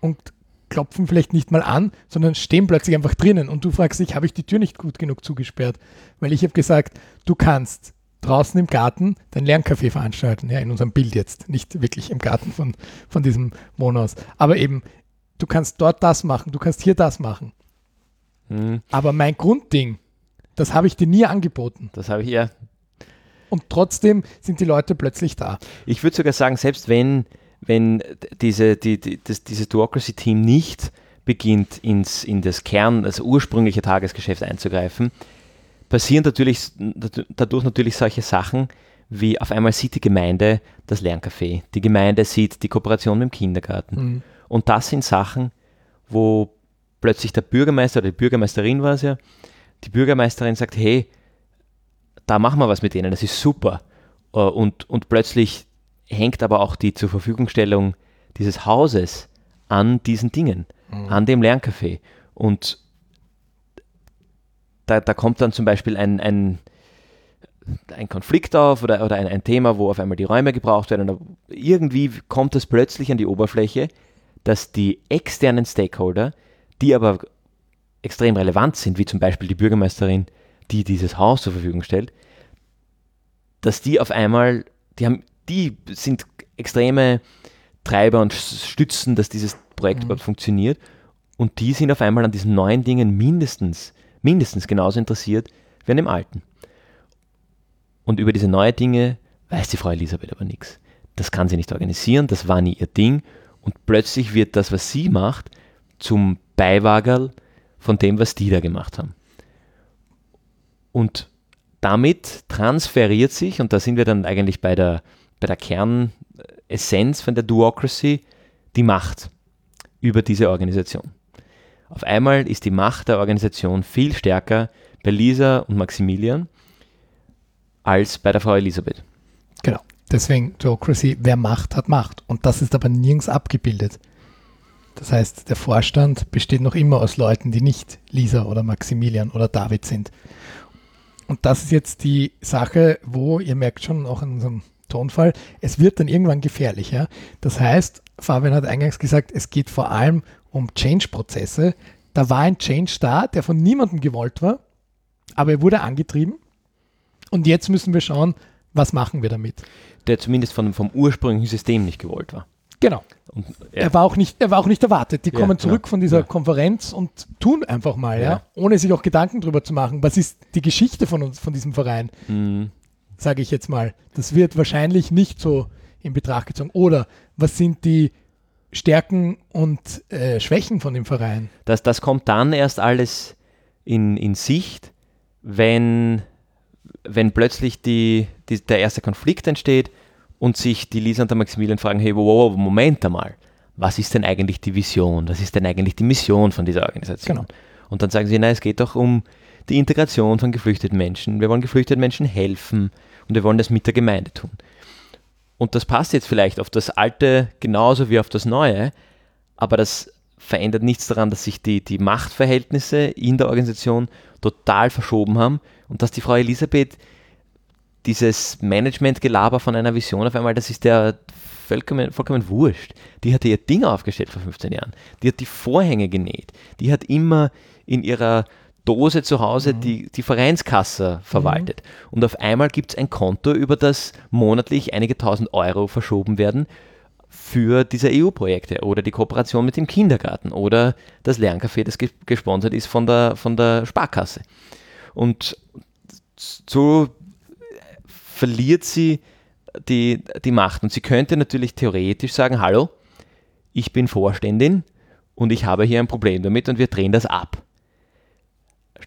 Und klopfen vielleicht nicht mal an, sondern stehen plötzlich einfach drinnen und du fragst dich, habe ich die Tür nicht gut genug zugesperrt? Weil ich habe gesagt, du kannst draußen im Garten dein Lerncafé veranstalten, ja, in unserem Bild jetzt, nicht wirklich im Garten von, von diesem Wohnhaus, aber eben, du kannst dort das machen, du kannst hier das machen. Hm, Aber mein Grundding, das habe ich dir nie angeboten. Das habe ich ja. Und trotzdem sind die Leute plötzlich da. Ich würde sogar sagen, selbst wenn, wenn diese, die, die, das, dieses Duocracy-Team nicht beginnt, ins, in das Kern, das ursprüngliche Tagesgeschäft einzugreifen, passieren natürlich, dadurch natürlich solche Sachen, wie auf einmal sieht die Gemeinde das Lerncafé, die Gemeinde sieht die Kooperation mit dem Kindergarten. Mhm. Und das sind Sachen, wo plötzlich der Bürgermeister oder die Bürgermeisterin war es ja, die Bürgermeisterin sagt, hey, da machen wir was mit denen, das ist super. Äh, Und, und plötzlich hängt aber auch die zur Verfügungstellung dieses Hauses an diesen Dingen, an dem Lerncafé. Und da, da kommt dann zum Beispiel ein, ein, ein Konflikt auf oder, oder ein, ein Thema, wo auf einmal die Räume gebraucht werden. Und irgendwie kommt das plötzlich an die Oberfläche, dass die externen Stakeholder, die aber extrem relevant sind, wie zum Beispiel die Bürgermeisterin, die dieses Haus zur Verfügung stellt, dass die auf einmal, die haben, die sind extreme Treiber und stützen, dass dieses Projekt Mhm. überhaupt funktioniert. Und die sind auf einmal an diesen neuen Dingen mindestens, mindestens genauso interessiert wie an dem alten. Und über diese neuen Dinge weiß die Frau Elisabeth aber nichts. Das kann sie nicht organisieren, das war nie ihr Ding. Und plötzlich wird das, was sie macht, zum Beiwagerl von dem, was die da gemacht haben. Und damit transferiert sich, und da sind wir dann eigentlich bei der, bei der Kernessenz von der Duocracy, die Macht über diese Organisation. Auf einmal ist die Macht der Organisation viel stärker bei Lisa und Maximilian als bei der Frau Elisabeth. Genau. Deswegen Democracy, wer Macht hat Macht. Und das ist aber nirgends abgebildet. Das heißt, der Vorstand besteht noch immer aus Leuten, die nicht Lisa oder Maximilian oder David sind. Und das ist jetzt die Sache, wo, ihr merkt schon auch in unserem Tonfall, es wird dann irgendwann gefährlich. Ja? Das heißt, Fabian hat eingangs gesagt, es geht vor allem um Change-Prozesse. Da war ein Change da, der von niemandem gewollt war, aber er wurde angetrieben. Und jetzt müssen wir schauen, was machen wir damit. Der zumindest von, vom ursprünglichen System nicht gewollt war. Genau. Und, Er, war auch nicht, er war auch nicht erwartet. Die Ja, kommen zurück ja, von dieser ja. Konferenz und tun einfach mal, ja. Ja. ohne sich auch Gedanken drüber zu machen. Was ist die Geschichte von uns, von diesem Verein? mh, sage ich jetzt mal. Das wird wahrscheinlich nicht so in Betracht gezogen. Oder was sind die Stärken und äh, Schwächen von dem Verein? Das, das kommt dann erst alles in, in Sicht, wenn, wenn plötzlich die, die, der erste Konflikt entsteht und sich die Lisa und der Maximilian fragen, hey, wow, wow, Moment einmal, was ist denn eigentlich die Vision, was ist denn eigentlich die Mission von dieser Organisation? Genau. Und dann sagen sie, nein, es geht doch um die Integration von geflüchteten Menschen. Wir wollen geflüchteten Menschen helfen und wir wollen das mit der Gemeinde tun. Und das passt jetzt vielleicht auf das Alte genauso wie auf das Neue, aber das verändert nichts daran, dass sich die, die Machtverhältnisse in der Organisation total verschoben haben und dass die Frau Elisabeth dieses Managementgelaber von einer Vision auf einmal, das ist der vollkommen, vollkommen wurscht. Die hat ihr Ding aufgestellt vor 15 Jahren. Die hat die Vorhänge genäht. Die hat immer in ihrer Dose zu Hause mhm. die, die Vereinskasse verwaltet. Mhm. Und auf einmal gibt es ein Konto, über das monatlich einige tausend Euro verschoben werden für diese EU-Projekte oder die Kooperation mit dem Kindergarten oder das Lerncafé, das gesponsert ist von der, von der Sparkasse. Und so verliert sie die, die Macht. Und sie könnte natürlich theoretisch sagen, hallo, ich bin Vorständin und ich habe hier ein Problem damit und wir drehen das ab.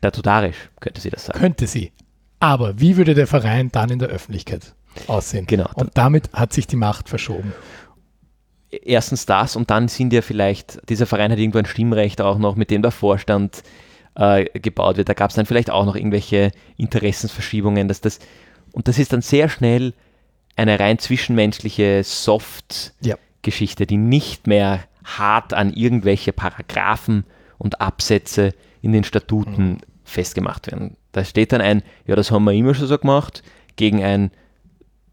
Statutarisch könnte sie das sagen. Könnte sie. Aber wie würde der Verein dann in der Öffentlichkeit aussehen? Genau. Und damit hat sich die Macht verschoben. Erstens das und dann sind ja vielleicht, dieser Verein hat irgendwo ein Stimmrecht auch noch, mit dem der Vorstand äh, gebaut wird. Da gab es dann vielleicht auch noch irgendwelche Interessensverschiebungen, dass das, und das ist dann sehr schnell eine rein zwischenmenschliche Soft-Geschichte, ja. die nicht mehr hart an irgendwelche Paragraphen und Absätze in den Statuten mhm. Festgemacht werden. Da steht dann ein, ja, das haben wir immer schon so gemacht, gegen ein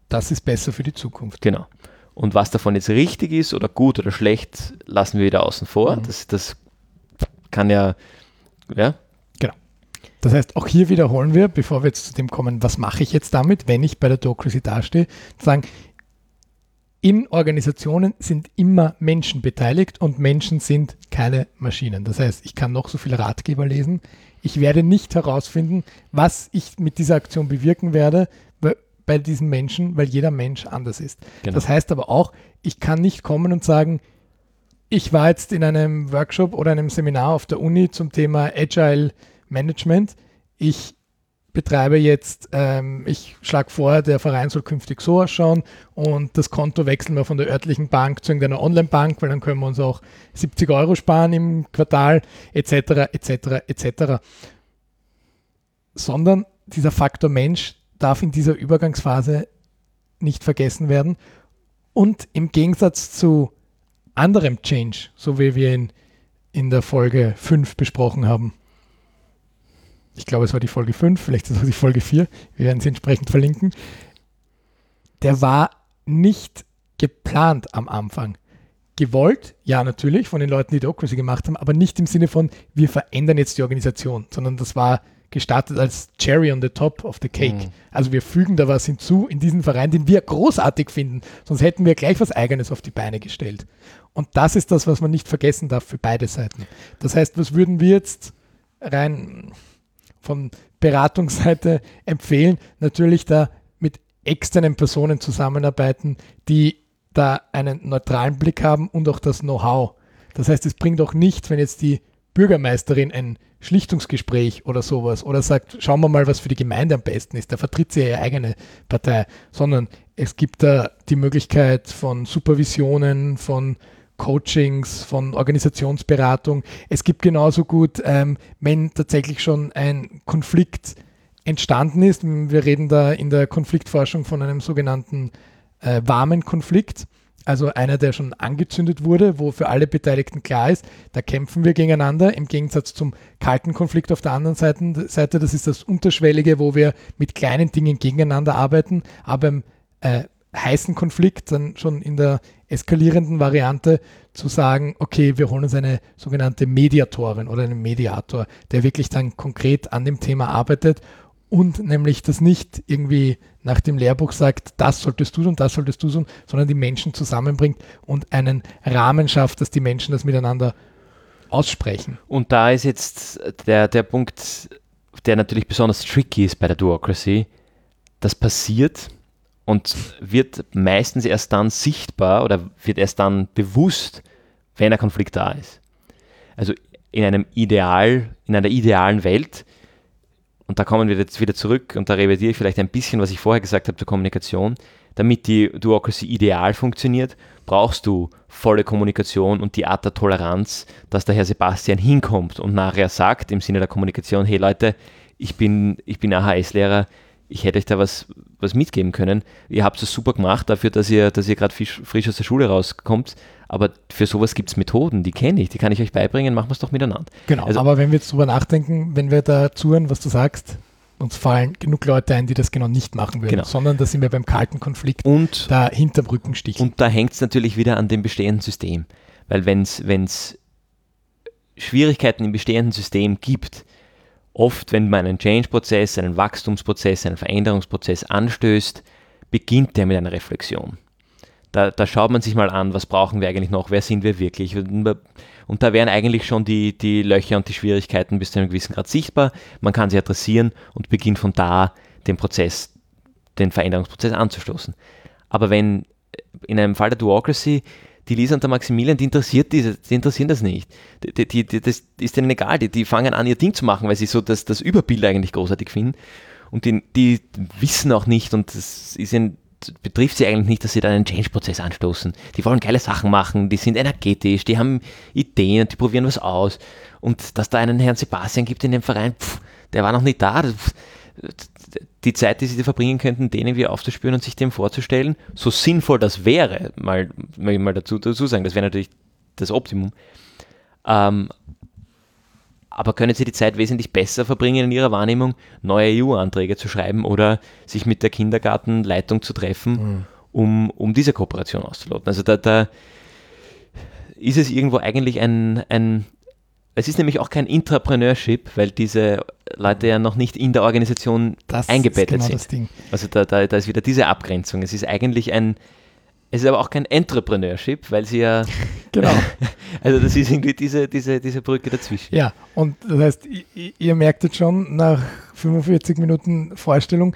Das ist besser für die Zukunft. Genau. Und was davon jetzt richtig ist oder gut oder schlecht, lassen wir wieder außen vor. Mhm. Das, das kann ja, ja. Genau. Das heißt, auch hier wiederholen wir, bevor wir jetzt zu dem kommen, was mache ich jetzt damit, wenn ich bei der Docracy dastehe, sagen, in Organisationen sind immer Menschen beteiligt und Menschen sind keine Maschinen. Das heißt, ich kann noch so viele Ratgeber lesen. Ich werde nicht herausfinden, was ich mit dieser Aktion bewirken werde bei diesen Menschen, weil jeder Mensch anders ist. Genau. Das heißt aber auch, ich kann nicht kommen und sagen, ich war jetzt in einem Workshop oder einem Seminar auf der Uni zum Thema Agile Management. Ich betreibe jetzt, ähm, ich schlage vor, der Verein soll künftig so ausschauen und das Konto wechseln wir von der örtlichen Bank zu irgendeiner Online-Bank, weil dann können wir uns auch 70 Euro sparen im Quartal, etc., etc., etc. Sondern dieser Faktor Mensch darf in dieser Übergangsphase nicht vergessen werden und im Gegensatz zu anderem Change, so wie wir ihn in der Folge 5 besprochen haben, ich glaube, es war die Folge 5, vielleicht ist es die Folge 4, wir werden sie entsprechend verlinken, der war nicht geplant am Anfang. Gewollt, ja natürlich, von den Leuten, die Docracy gemacht haben, aber nicht im Sinne von, wir verändern jetzt die Organisation, sondern das war gestartet als Cherry on the top of the cake. Mhm. Also wir fügen da was hinzu in diesen Verein, den wir großartig finden, sonst hätten wir gleich was Eigenes auf die Beine gestellt. Und das ist das, was man nicht vergessen darf für beide Seiten. Das heißt, was würden wir jetzt rein von Beratungsseite empfehlen, natürlich da mit externen Personen zusammenarbeiten, die da einen neutralen Blick haben und auch das Know-how. Das heißt, es bringt auch nichts, wenn jetzt die Bürgermeisterin ein Schlichtungsgespräch oder sowas oder sagt, schauen wir mal, was für die Gemeinde am besten ist. Da vertritt sie ja ihre eigene Partei, sondern es gibt da die Möglichkeit von Supervisionen, von Coachings, von Organisationsberatung. Es gibt genauso gut, ähm, wenn tatsächlich schon ein Konflikt entstanden ist. Wir reden da in der Konfliktforschung von einem sogenannten äh, warmen Konflikt. Also einer, der schon angezündet wurde, wo für alle Beteiligten klar ist, da kämpfen wir gegeneinander, im Gegensatz zum kalten Konflikt auf der anderen Seite. Das ist das Unterschwellige, wo wir mit kleinen Dingen gegeneinander arbeiten, aber im äh, heißen Konflikt dann schon in der eskalierenden Variante zu sagen, okay, wir holen uns eine sogenannte Mediatorin oder einen Mediator, der wirklich dann konkret an dem Thema arbeitet und nämlich das nicht irgendwie nach dem Lehrbuch sagt, das solltest du tun, das solltest du tun, sondern die Menschen zusammenbringt und einen Rahmen schafft, dass die Menschen das miteinander aussprechen. Und da ist jetzt der, der Punkt, der natürlich besonders tricky ist bei der Duocracy, das passiert und wird meistens erst dann sichtbar oder wird erst dann bewusst, wenn ein Konflikt da ist. Also in einem Ideal, in einer idealen Welt, und da kommen wir jetzt wieder zurück und da revidiere ich vielleicht ein bisschen, was ich vorher gesagt habe zur Kommunikation, damit die Duocracy ideal funktioniert, brauchst du volle Kommunikation und die Art der Toleranz, dass der Herr Sebastian hinkommt und nachher sagt im Sinne der Kommunikation, hey Leute, ich bin, ich bin AHS-Lehrer, ich hätte euch da was, was mitgeben können. Ihr habt es super gemacht dafür, dass ihr, dass ihr gerade frisch aus der Schule rauskommt. Aber für sowas gibt es Methoden, die kenne ich, die kann ich euch beibringen, machen wir es doch miteinander. Genau, also, aber wenn wir jetzt drüber nachdenken, wenn wir da zuhören, was du sagst, uns fallen genug Leute ein, die das genau nicht machen würden, genau. sondern da sind wir beim kalten Konflikt und, da hinterm Rücken stichen. Und da hängt es natürlich wieder an dem bestehenden System. Weil wenn es Schwierigkeiten im bestehenden System gibt, oft wenn man einen Change-Prozess, einen Wachstumsprozess, einen Veränderungsprozess anstößt, beginnt der mit einer Reflexion. Da, da, schaut man sich mal an, was brauchen wir eigentlich noch, wer sind wir wirklich. Und da wären eigentlich schon die, die Löcher und die Schwierigkeiten bis zu einem gewissen Grad sichtbar. Man kann sie adressieren und beginnt von da den Prozess, den Veränderungsprozess anzustoßen. Aber wenn in einem Fall der Duocracy die Lisa und der Maximilian, die, interessiert diese, die interessieren das nicht. Die, die, die, das ist denen egal. Die, die fangen an, ihr Ding zu machen, weil sie so das, das Überbild eigentlich großartig finden. Und die, die wissen auch nicht, und das ist ihnen, betrifft sie eigentlich nicht, dass sie da einen Change-Prozess anstoßen. Die wollen geile Sachen machen, die sind energetisch, die haben Ideen und die probieren was aus. Und dass da einen Herrn Sebastian gibt in dem Verein, pff, der war noch nicht da. Pff, die Zeit, die sie verbringen könnten, den irgendwie aufzuspüren und sich dem vorzustellen, so sinnvoll das wäre, mal, mal dazu, dazu sagen, das wäre natürlich das Optimum. Ähm, aber können Sie die Zeit wesentlich besser verbringen in Ihrer Wahrnehmung, neue EU-Anträge zu schreiben oder sich mit der Kindergartenleitung zu treffen, mhm. um, um diese Kooperation auszuloten? Also da, da ist es irgendwo eigentlich ein, ein es ist nämlich auch kein Intrapreneurship, weil diese Leute ja noch nicht in der Organisation das eingebettet genau sind. Also da, da, da ist wieder diese Abgrenzung. Es ist eigentlich ein, es ist aber auch kein Entrepreneurship, weil sie ja. Genau. Also das ist irgendwie diese, diese, diese Brücke dazwischen. Ja, und das heißt, ihr, ihr merkt jetzt schon nach 45 Minuten Vorstellung,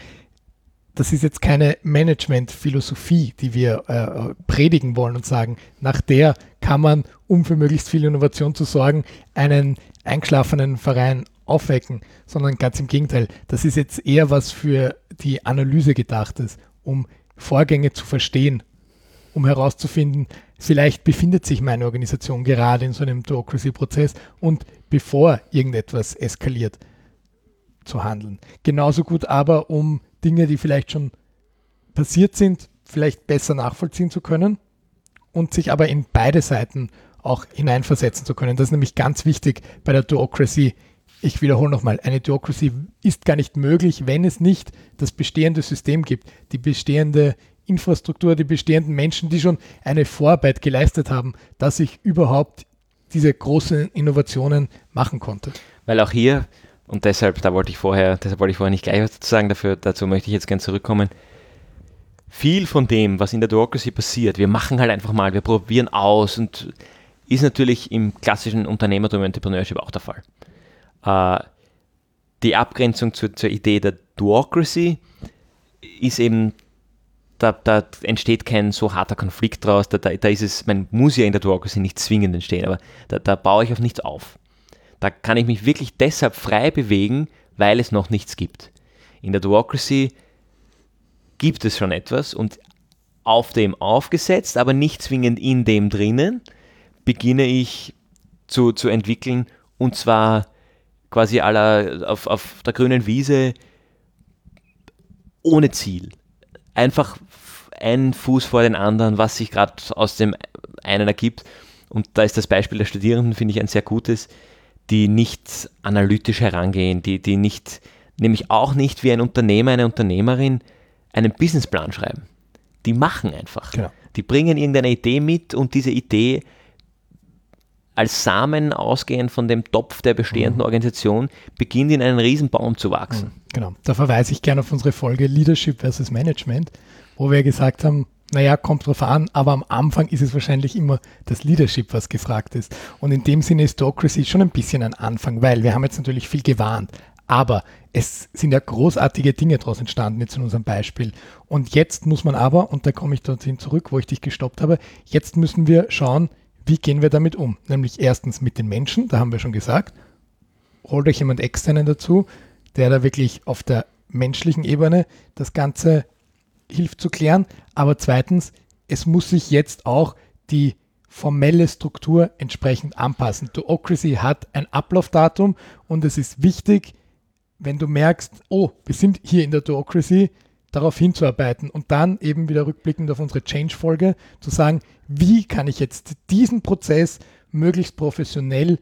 das ist jetzt keine Management-Philosophie, die wir äh, predigen wollen und sagen, nach der kann man, um für möglichst viel Innovation zu sorgen, einen eingeschlafenen Verein aufwecken, sondern ganz im Gegenteil. Das ist jetzt eher was für die Analyse gedachtes, um Vorgänge zu verstehen, um herauszufinden, vielleicht befindet sich meine Organisation gerade in so einem Democracy-Prozess und bevor irgendetwas eskaliert, zu handeln. Genauso gut aber, um Dinge, die vielleicht schon passiert sind, vielleicht besser nachvollziehen zu können und sich aber in beide Seiten auch hineinversetzen zu können. Das ist nämlich ganz wichtig bei der Duocracy. Ich wiederhole nochmal, eine Duocracy ist gar nicht möglich, wenn es nicht das bestehende System gibt, die bestehende Infrastruktur, die bestehenden Menschen, die schon eine Vorarbeit geleistet haben, dass ich überhaupt diese großen Innovationen machen konnte. Weil auch hier und deshalb, da wollte ich vorher, deshalb wollte ich vorher nicht gleich was dazu sagen, dafür, dazu möchte ich jetzt gerne zurückkommen. Viel von dem, was in der Democracy passiert, wir machen halt einfach mal, wir probieren aus und ist natürlich im klassischen Unternehmertum Entrepreneurship auch der Fall. Äh, die Abgrenzung zu, zur Idee der Duocracy ist eben, da, da, entsteht kein so harter Konflikt draus, da, da, da ist es, man muss ja in der Duocracy nicht zwingend entstehen, aber da, da baue ich auf nichts auf. Da kann ich mich wirklich deshalb frei bewegen, weil es noch nichts gibt. In der Duocracy gibt es schon etwas und auf dem aufgesetzt, aber nicht zwingend in dem drinnen, beginne ich zu, zu entwickeln und zwar quasi aller auf, auf der grünen Wiese ohne Ziel. Einfach ein Fuß vor den anderen, was sich gerade aus dem einen ergibt. Und da ist das Beispiel der Studierenden, finde ich, ein sehr gutes die nicht analytisch herangehen, die, die nicht, nämlich auch nicht wie ein Unternehmer, eine Unternehmerin einen Businessplan schreiben. Die machen einfach. Genau. Die bringen irgendeine Idee mit und diese Idee als Samen ausgehend von dem Topf der bestehenden mhm. Organisation beginnt in einen Riesenbaum zu wachsen. Mhm. Genau, da verweise ich gerne auf unsere Folge Leadership versus Management, wo wir gesagt haben, naja, kommt drauf an, aber am Anfang ist es wahrscheinlich immer das Leadership, was gefragt ist. Und in dem Sinne ist Docracy schon ein bisschen ein Anfang, weil wir haben jetzt natürlich viel gewarnt. Aber es sind ja großartige Dinge daraus entstanden, jetzt in unserem Beispiel. Und jetzt muss man aber, und da komme ich dorthin zurück, wo ich dich gestoppt habe, jetzt müssen wir schauen, wie gehen wir damit um? Nämlich erstens mit den Menschen, da haben wir schon gesagt, holt euch jemand externen dazu, der da wirklich auf der menschlichen Ebene das Ganze hilft zu klären. Aber zweitens, es muss sich jetzt auch die formelle Struktur entsprechend anpassen. Duocracy hat ein Ablaufdatum und es ist wichtig, wenn du merkst, oh, wir sind hier in der Duocracy, darauf hinzuarbeiten und dann eben wieder rückblickend auf unsere Change-Folge zu sagen, wie kann ich jetzt diesen Prozess möglichst professionell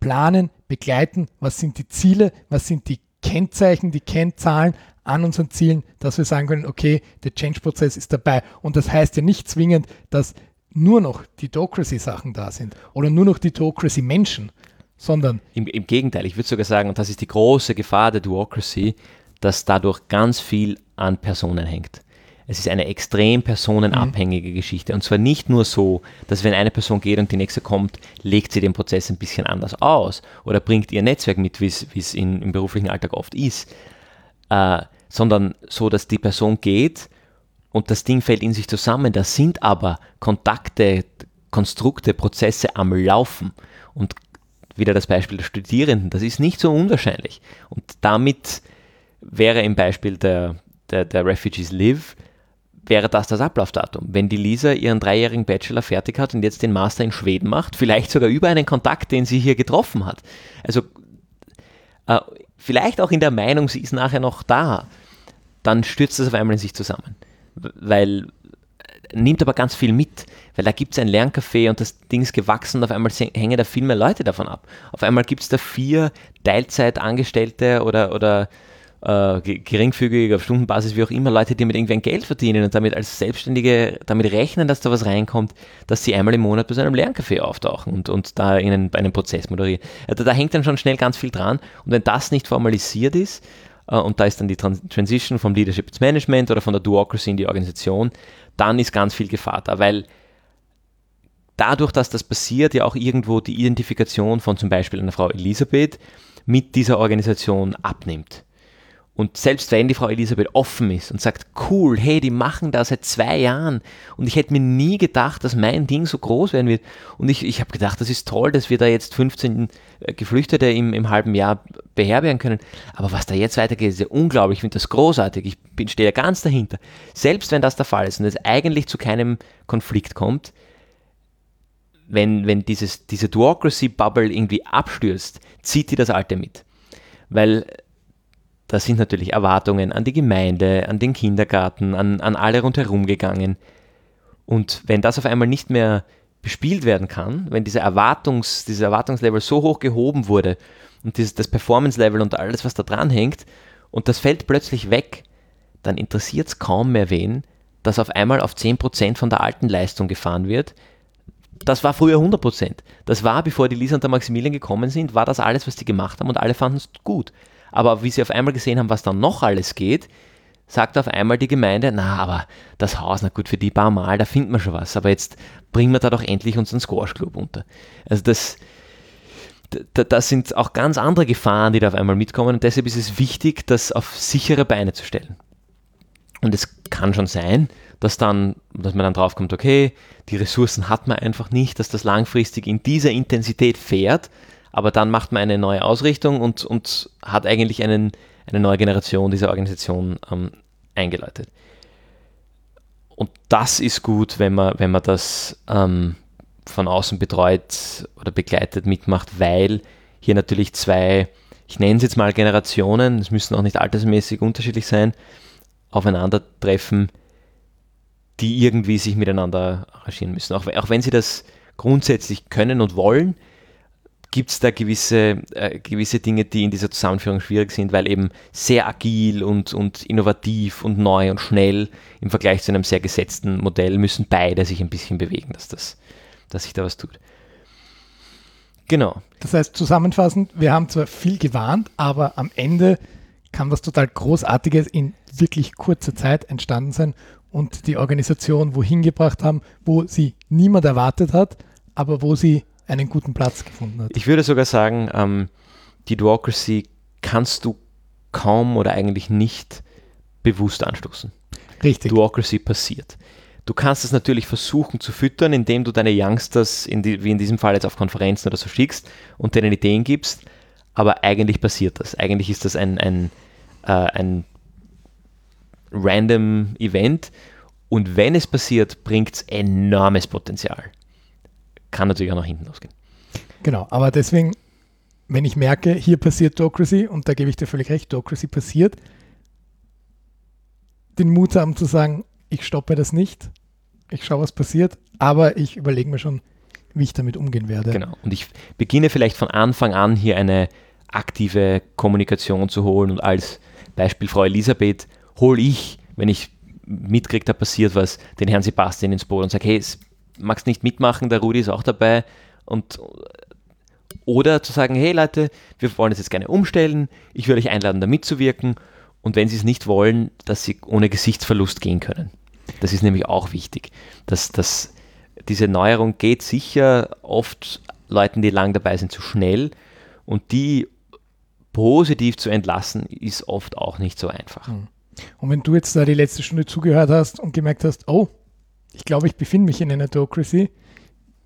planen, begleiten, was sind die Ziele, was sind die Kennzeichen, die Kennzahlen an unseren Zielen, dass wir sagen können, okay, der Change-Prozess ist dabei. Und das heißt ja nicht zwingend, dass nur noch die Docracy-Sachen da sind oder nur noch die Docracy-Menschen, sondern. Im, Im, Gegenteil, ich würde sogar sagen, und das ist die große Gefahr der Duocracy, dass dadurch ganz viel an Personen hängt. Es ist eine extrem personenabhängige mhm. Geschichte. Und zwar nicht nur so, dass wenn eine Person geht und die nächste kommt, legt sie den Prozess ein bisschen anders aus oder bringt ihr Netzwerk mit, wie es im beruflichen Alltag oft ist, äh, sondern so, dass die Person geht und das Ding fällt in sich zusammen. Da sind aber Kontakte, Konstrukte, Prozesse am Laufen. Und wieder das Beispiel der Studierenden, das ist nicht so unwahrscheinlich. Und damit wäre im Beispiel der, der, der Refugees Live, wäre das das Ablaufdatum. Wenn die Lisa ihren dreijährigen Bachelor fertig hat und jetzt den Master in Schweden macht, vielleicht sogar über einen Kontakt, den sie hier getroffen hat. Also äh, vielleicht auch in der Meinung, sie ist nachher noch da, dann stürzt das auf einmal in sich zusammen. Weil äh, nimmt aber ganz viel mit, weil da gibt es ein Lerncafé und das Ding ist gewachsen und auf einmal hängen da viel mehr Leute davon ab. Auf einmal gibt es da vier Teilzeitangestellte oder, oder äh, geringfügig auf Stundenbasis, wie auch immer, Leute, die mit irgendwann Geld verdienen und damit als Selbstständige damit rechnen, dass da was reinkommt, dass sie einmal im Monat bei so einem Lerncafé auftauchen und, und da in einen, einen Prozess moderieren. Also da hängt dann schon schnell ganz viel dran und wenn das nicht formalisiert ist, äh, und da ist dann die Transition vom Leadership ins Management oder von der Duocracy in die Organisation, dann ist ganz viel Gefahr da, weil dadurch, dass das passiert, ja auch irgendwo die Identifikation von zum Beispiel einer Frau Elisabeth mit dieser Organisation abnimmt. Und selbst wenn die Frau Elisabeth offen ist und sagt, cool, hey, die machen das seit zwei Jahren und ich hätte mir nie gedacht, dass mein Ding so groß werden wird. Und ich, ich habe gedacht, das ist toll, dass wir da jetzt 15 äh, Geflüchtete im, im halben Jahr beherbergen können. Aber was da jetzt weitergeht, ist ja unglaublich. Ich finde das großartig. Ich bin, stehe ja ganz dahinter. Selbst wenn das der Fall ist und es eigentlich zu keinem Konflikt kommt, wenn, wenn dieses, diese Duocracy-Bubble irgendwie abstürzt, zieht die das Alte mit. Weil da sind natürlich Erwartungen an die Gemeinde, an den Kindergarten, an, an alle rundherum gegangen. Und wenn das auf einmal nicht mehr bespielt werden kann, wenn diese Erwartungs, dieses Erwartungslevel so hoch gehoben wurde und dieses, das Performance-Level und alles, was da dran hängt, und das fällt plötzlich weg, dann interessiert es kaum mehr wen, dass auf einmal auf 10% von der alten Leistung gefahren wird. Das war früher 100%. Das war, bevor die Lisa und der Maximilian gekommen sind, war das alles, was die gemacht haben und alle fanden es gut. Aber wie sie auf einmal gesehen haben, was dann noch alles geht, sagt auf einmal die Gemeinde, na, aber das Haus, na gut, für die paar Mal, da finden wir schon was. Aber jetzt bringen wir da doch endlich unseren Squash Club unter. Also das, das sind auch ganz andere Gefahren, die da auf einmal mitkommen. Und deshalb ist es wichtig, das auf sichere Beine zu stellen. Und es kann schon sein, dass dann, dass man dann draufkommt, okay, die Ressourcen hat man einfach nicht, dass das langfristig in dieser Intensität fährt, aber dann macht man eine neue Ausrichtung und, und hat eigentlich einen, eine neue Generation dieser Organisation ähm, eingeleitet. Und das ist gut, wenn man, wenn man das ähm, von außen betreut oder begleitet mitmacht, weil hier natürlich zwei, ich nenne es jetzt mal Generationen, es müssen auch nicht altersmäßig unterschiedlich sein, aufeinandertreffen, die irgendwie sich miteinander arrangieren müssen. Auch, auch wenn sie das grundsätzlich können und wollen, gibt es da gewisse, äh, gewisse Dinge, die in dieser Zusammenführung schwierig sind, weil eben sehr agil und, und innovativ und neu und schnell im Vergleich zu einem sehr gesetzten Modell müssen beide sich ein bisschen bewegen, dass, das, dass sich da was tut. Genau. Das heißt, zusammenfassend, wir haben zwar viel gewarnt, aber am Ende kann was total Großartiges in wirklich kurzer Zeit entstanden sein und die Organisation wohin gebracht haben, wo sie niemand erwartet hat, aber wo sie einen guten Platz gefunden hat. Ich würde sogar sagen, ähm, die Duocracy kannst du kaum oder eigentlich nicht bewusst anstoßen. Richtig. Duocracy passiert. Du kannst es natürlich versuchen zu füttern, indem du deine Youngsters, in die, wie in diesem Fall jetzt auf Konferenzen oder so schickst und denen Ideen gibst, aber eigentlich passiert das. Eigentlich ist das ein, ein, äh, ein random Event und wenn es passiert, bringt es enormes Potenzial. Kann natürlich auch nach hinten losgehen. Genau, aber deswegen, wenn ich merke, hier passiert Docracy und da gebe ich dir völlig recht, Docracy passiert, den Mut haben zu sagen, ich stoppe das nicht, ich schaue, was passiert, aber ich überlege mir schon, wie ich damit umgehen werde. Genau. Und ich beginne vielleicht von Anfang an hier eine aktive Kommunikation zu holen und als Beispiel Frau Elisabeth hole ich, wenn ich mitkriege, da passiert was, den Herrn Sebastian ins Boot und sage, hey, magst nicht mitmachen, der Rudi ist auch dabei und oder zu sagen, hey Leute, wir wollen es jetzt gerne umstellen, ich würde euch einladen, da mitzuwirken und wenn sie es nicht wollen, dass sie ohne Gesichtsverlust gehen können. Das ist nämlich auch wichtig, dass, dass diese Neuerung geht sicher oft Leuten, die lang dabei sind, zu schnell und die positiv zu entlassen, ist oft auch nicht so einfach. Hm. Und wenn du jetzt da die letzte Stunde zugehört hast und gemerkt hast, oh, ich glaube, ich befinde mich in einer Autocracy,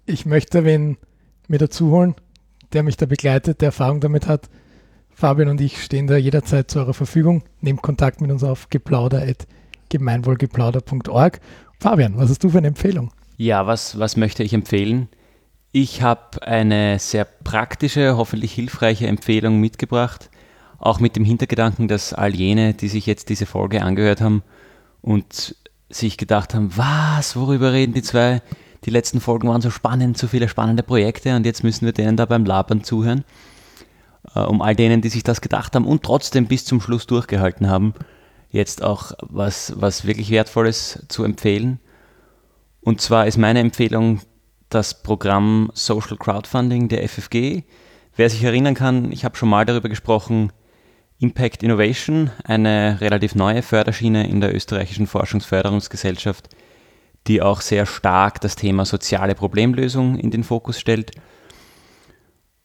ich möchte wen mir dazu holen, der mich da begleitet, der Erfahrung damit hat. Fabian und ich stehen da jederzeit zu eurer Verfügung. Nehmt Kontakt mit uns auf geplauder.gemeinwohlgeplauder.org. Fabian, was hast du für eine Empfehlung? Ja, was, was möchte ich empfehlen? Ich habe eine sehr praktische, hoffentlich hilfreiche Empfehlung mitgebracht, auch mit dem Hintergedanken, dass all jene, die sich jetzt diese Folge angehört haben und sich gedacht haben, was, worüber reden die zwei? Die letzten Folgen waren so spannend, so viele spannende Projekte und jetzt müssen wir denen da beim Labern zuhören. Äh, um all denen, die sich das gedacht haben und trotzdem bis zum Schluss durchgehalten haben, jetzt auch was, was wirklich Wertvolles zu empfehlen. Und zwar ist meine Empfehlung das Programm Social Crowdfunding der FFG. Wer sich erinnern kann, ich habe schon mal darüber gesprochen, Impact Innovation, eine relativ neue Förderschiene in der österreichischen Forschungsförderungsgesellschaft, die auch sehr stark das Thema soziale Problemlösung in den Fokus stellt.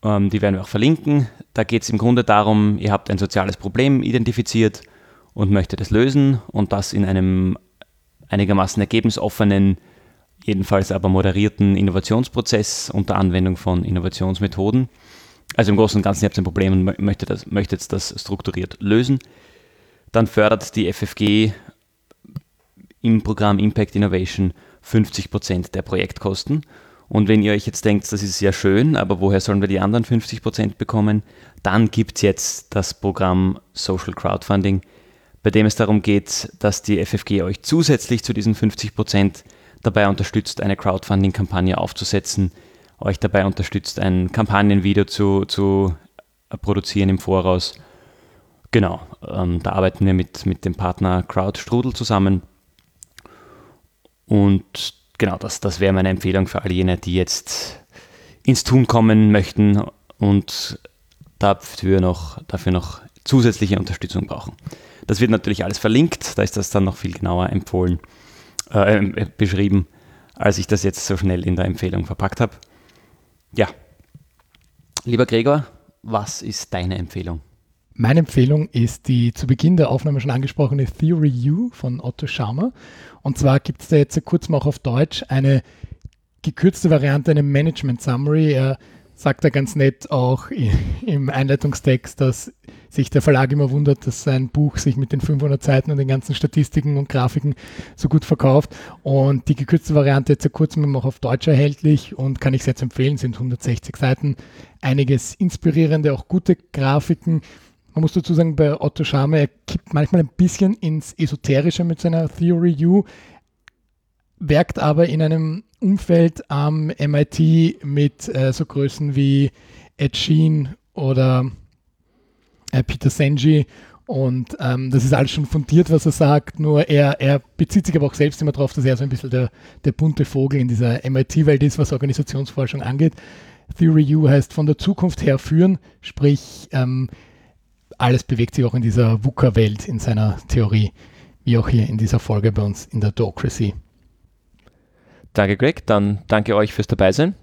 Ähm, die werden wir auch verlinken. Da geht es im Grunde darum, ihr habt ein soziales Problem identifiziert und möchtet es lösen und das in einem einigermaßen ergebnisoffenen, jedenfalls aber moderierten Innovationsprozess unter Anwendung von Innovationsmethoden. Also im Großen und Ganzen, ihr habt ein Problem und möchtet, das, möchtet das strukturiert lösen. Dann fördert die FFG im Programm Impact Innovation 50% der Projektkosten. Und wenn ihr euch jetzt denkt, das ist sehr schön, aber woher sollen wir die anderen 50% bekommen, dann gibt es jetzt das Programm Social Crowdfunding, bei dem es darum geht, dass die FFG euch zusätzlich zu diesen 50% dabei unterstützt, eine Crowdfunding-Kampagne aufzusetzen, euch dabei unterstützt, ein Kampagnenvideo zu, zu produzieren im Voraus. Genau, ähm, da arbeiten wir mit, mit dem Partner CrowdStrudel zusammen. Und genau, das, das wäre meine Empfehlung für all jene, die jetzt ins Tun kommen möchten und dafür noch, dafür noch zusätzliche Unterstützung brauchen. Das wird natürlich alles verlinkt, da ist das dann noch viel genauer empfohlen, äh, äh beschrieben, als ich das jetzt so schnell in der Empfehlung verpackt habe. Ja. Lieber Gregor, was ist deine Empfehlung? Meine Empfehlung ist die zu Beginn der Aufnahme schon angesprochene Theory U von Otto Scharmer. Und zwar gibt es da jetzt kurz mal auch auf Deutsch eine gekürzte Variante, eine Management Summary. Er sagt er ganz nett auch im Einleitungstext, dass sich der Verlag immer wundert, dass sein Buch sich mit den 500 Seiten und den ganzen Statistiken und Grafiken so gut verkauft. Und die gekürzte Variante jetzt seit kurzem auch auf Deutsch erhältlich und kann ich sehr empfehlen, sind 160 Seiten. Einiges inspirierende, auch gute Grafiken. Man muss dazu sagen, bei Otto Schame, er kippt manchmal ein bisschen ins Esoterische mit seiner Theory U, werkt aber in einem Umfeld am MIT mit äh, so Größen wie Ed Sheen oder äh, Peter Senji und ähm, das ist alles schon fundiert, was er sagt, nur er, er bezieht sich aber auch selbst immer darauf, dass er so ein bisschen der, der bunte Vogel in dieser MIT-Welt ist, was Organisationsforschung angeht. Theory U heißt von der Zukunft her führen, sprich ähm, alles bewegt sich auch in dieser VUCA-Welt in seiner Theorie, wie auch hier in dieser Folge bei uns in der Docracy. Danke, Greg. Dann danke euch fürs Dabeisein.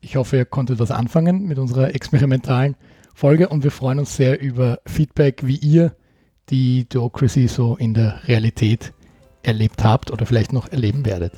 Ich hoffe, ihr konntet was anfangen mit unserer experimentalen Folge und wir freuen uns sehr über Feedback, wie ihr die Duocracy so in der Realität erlebt habt oder vielleicht noch erleben werdet.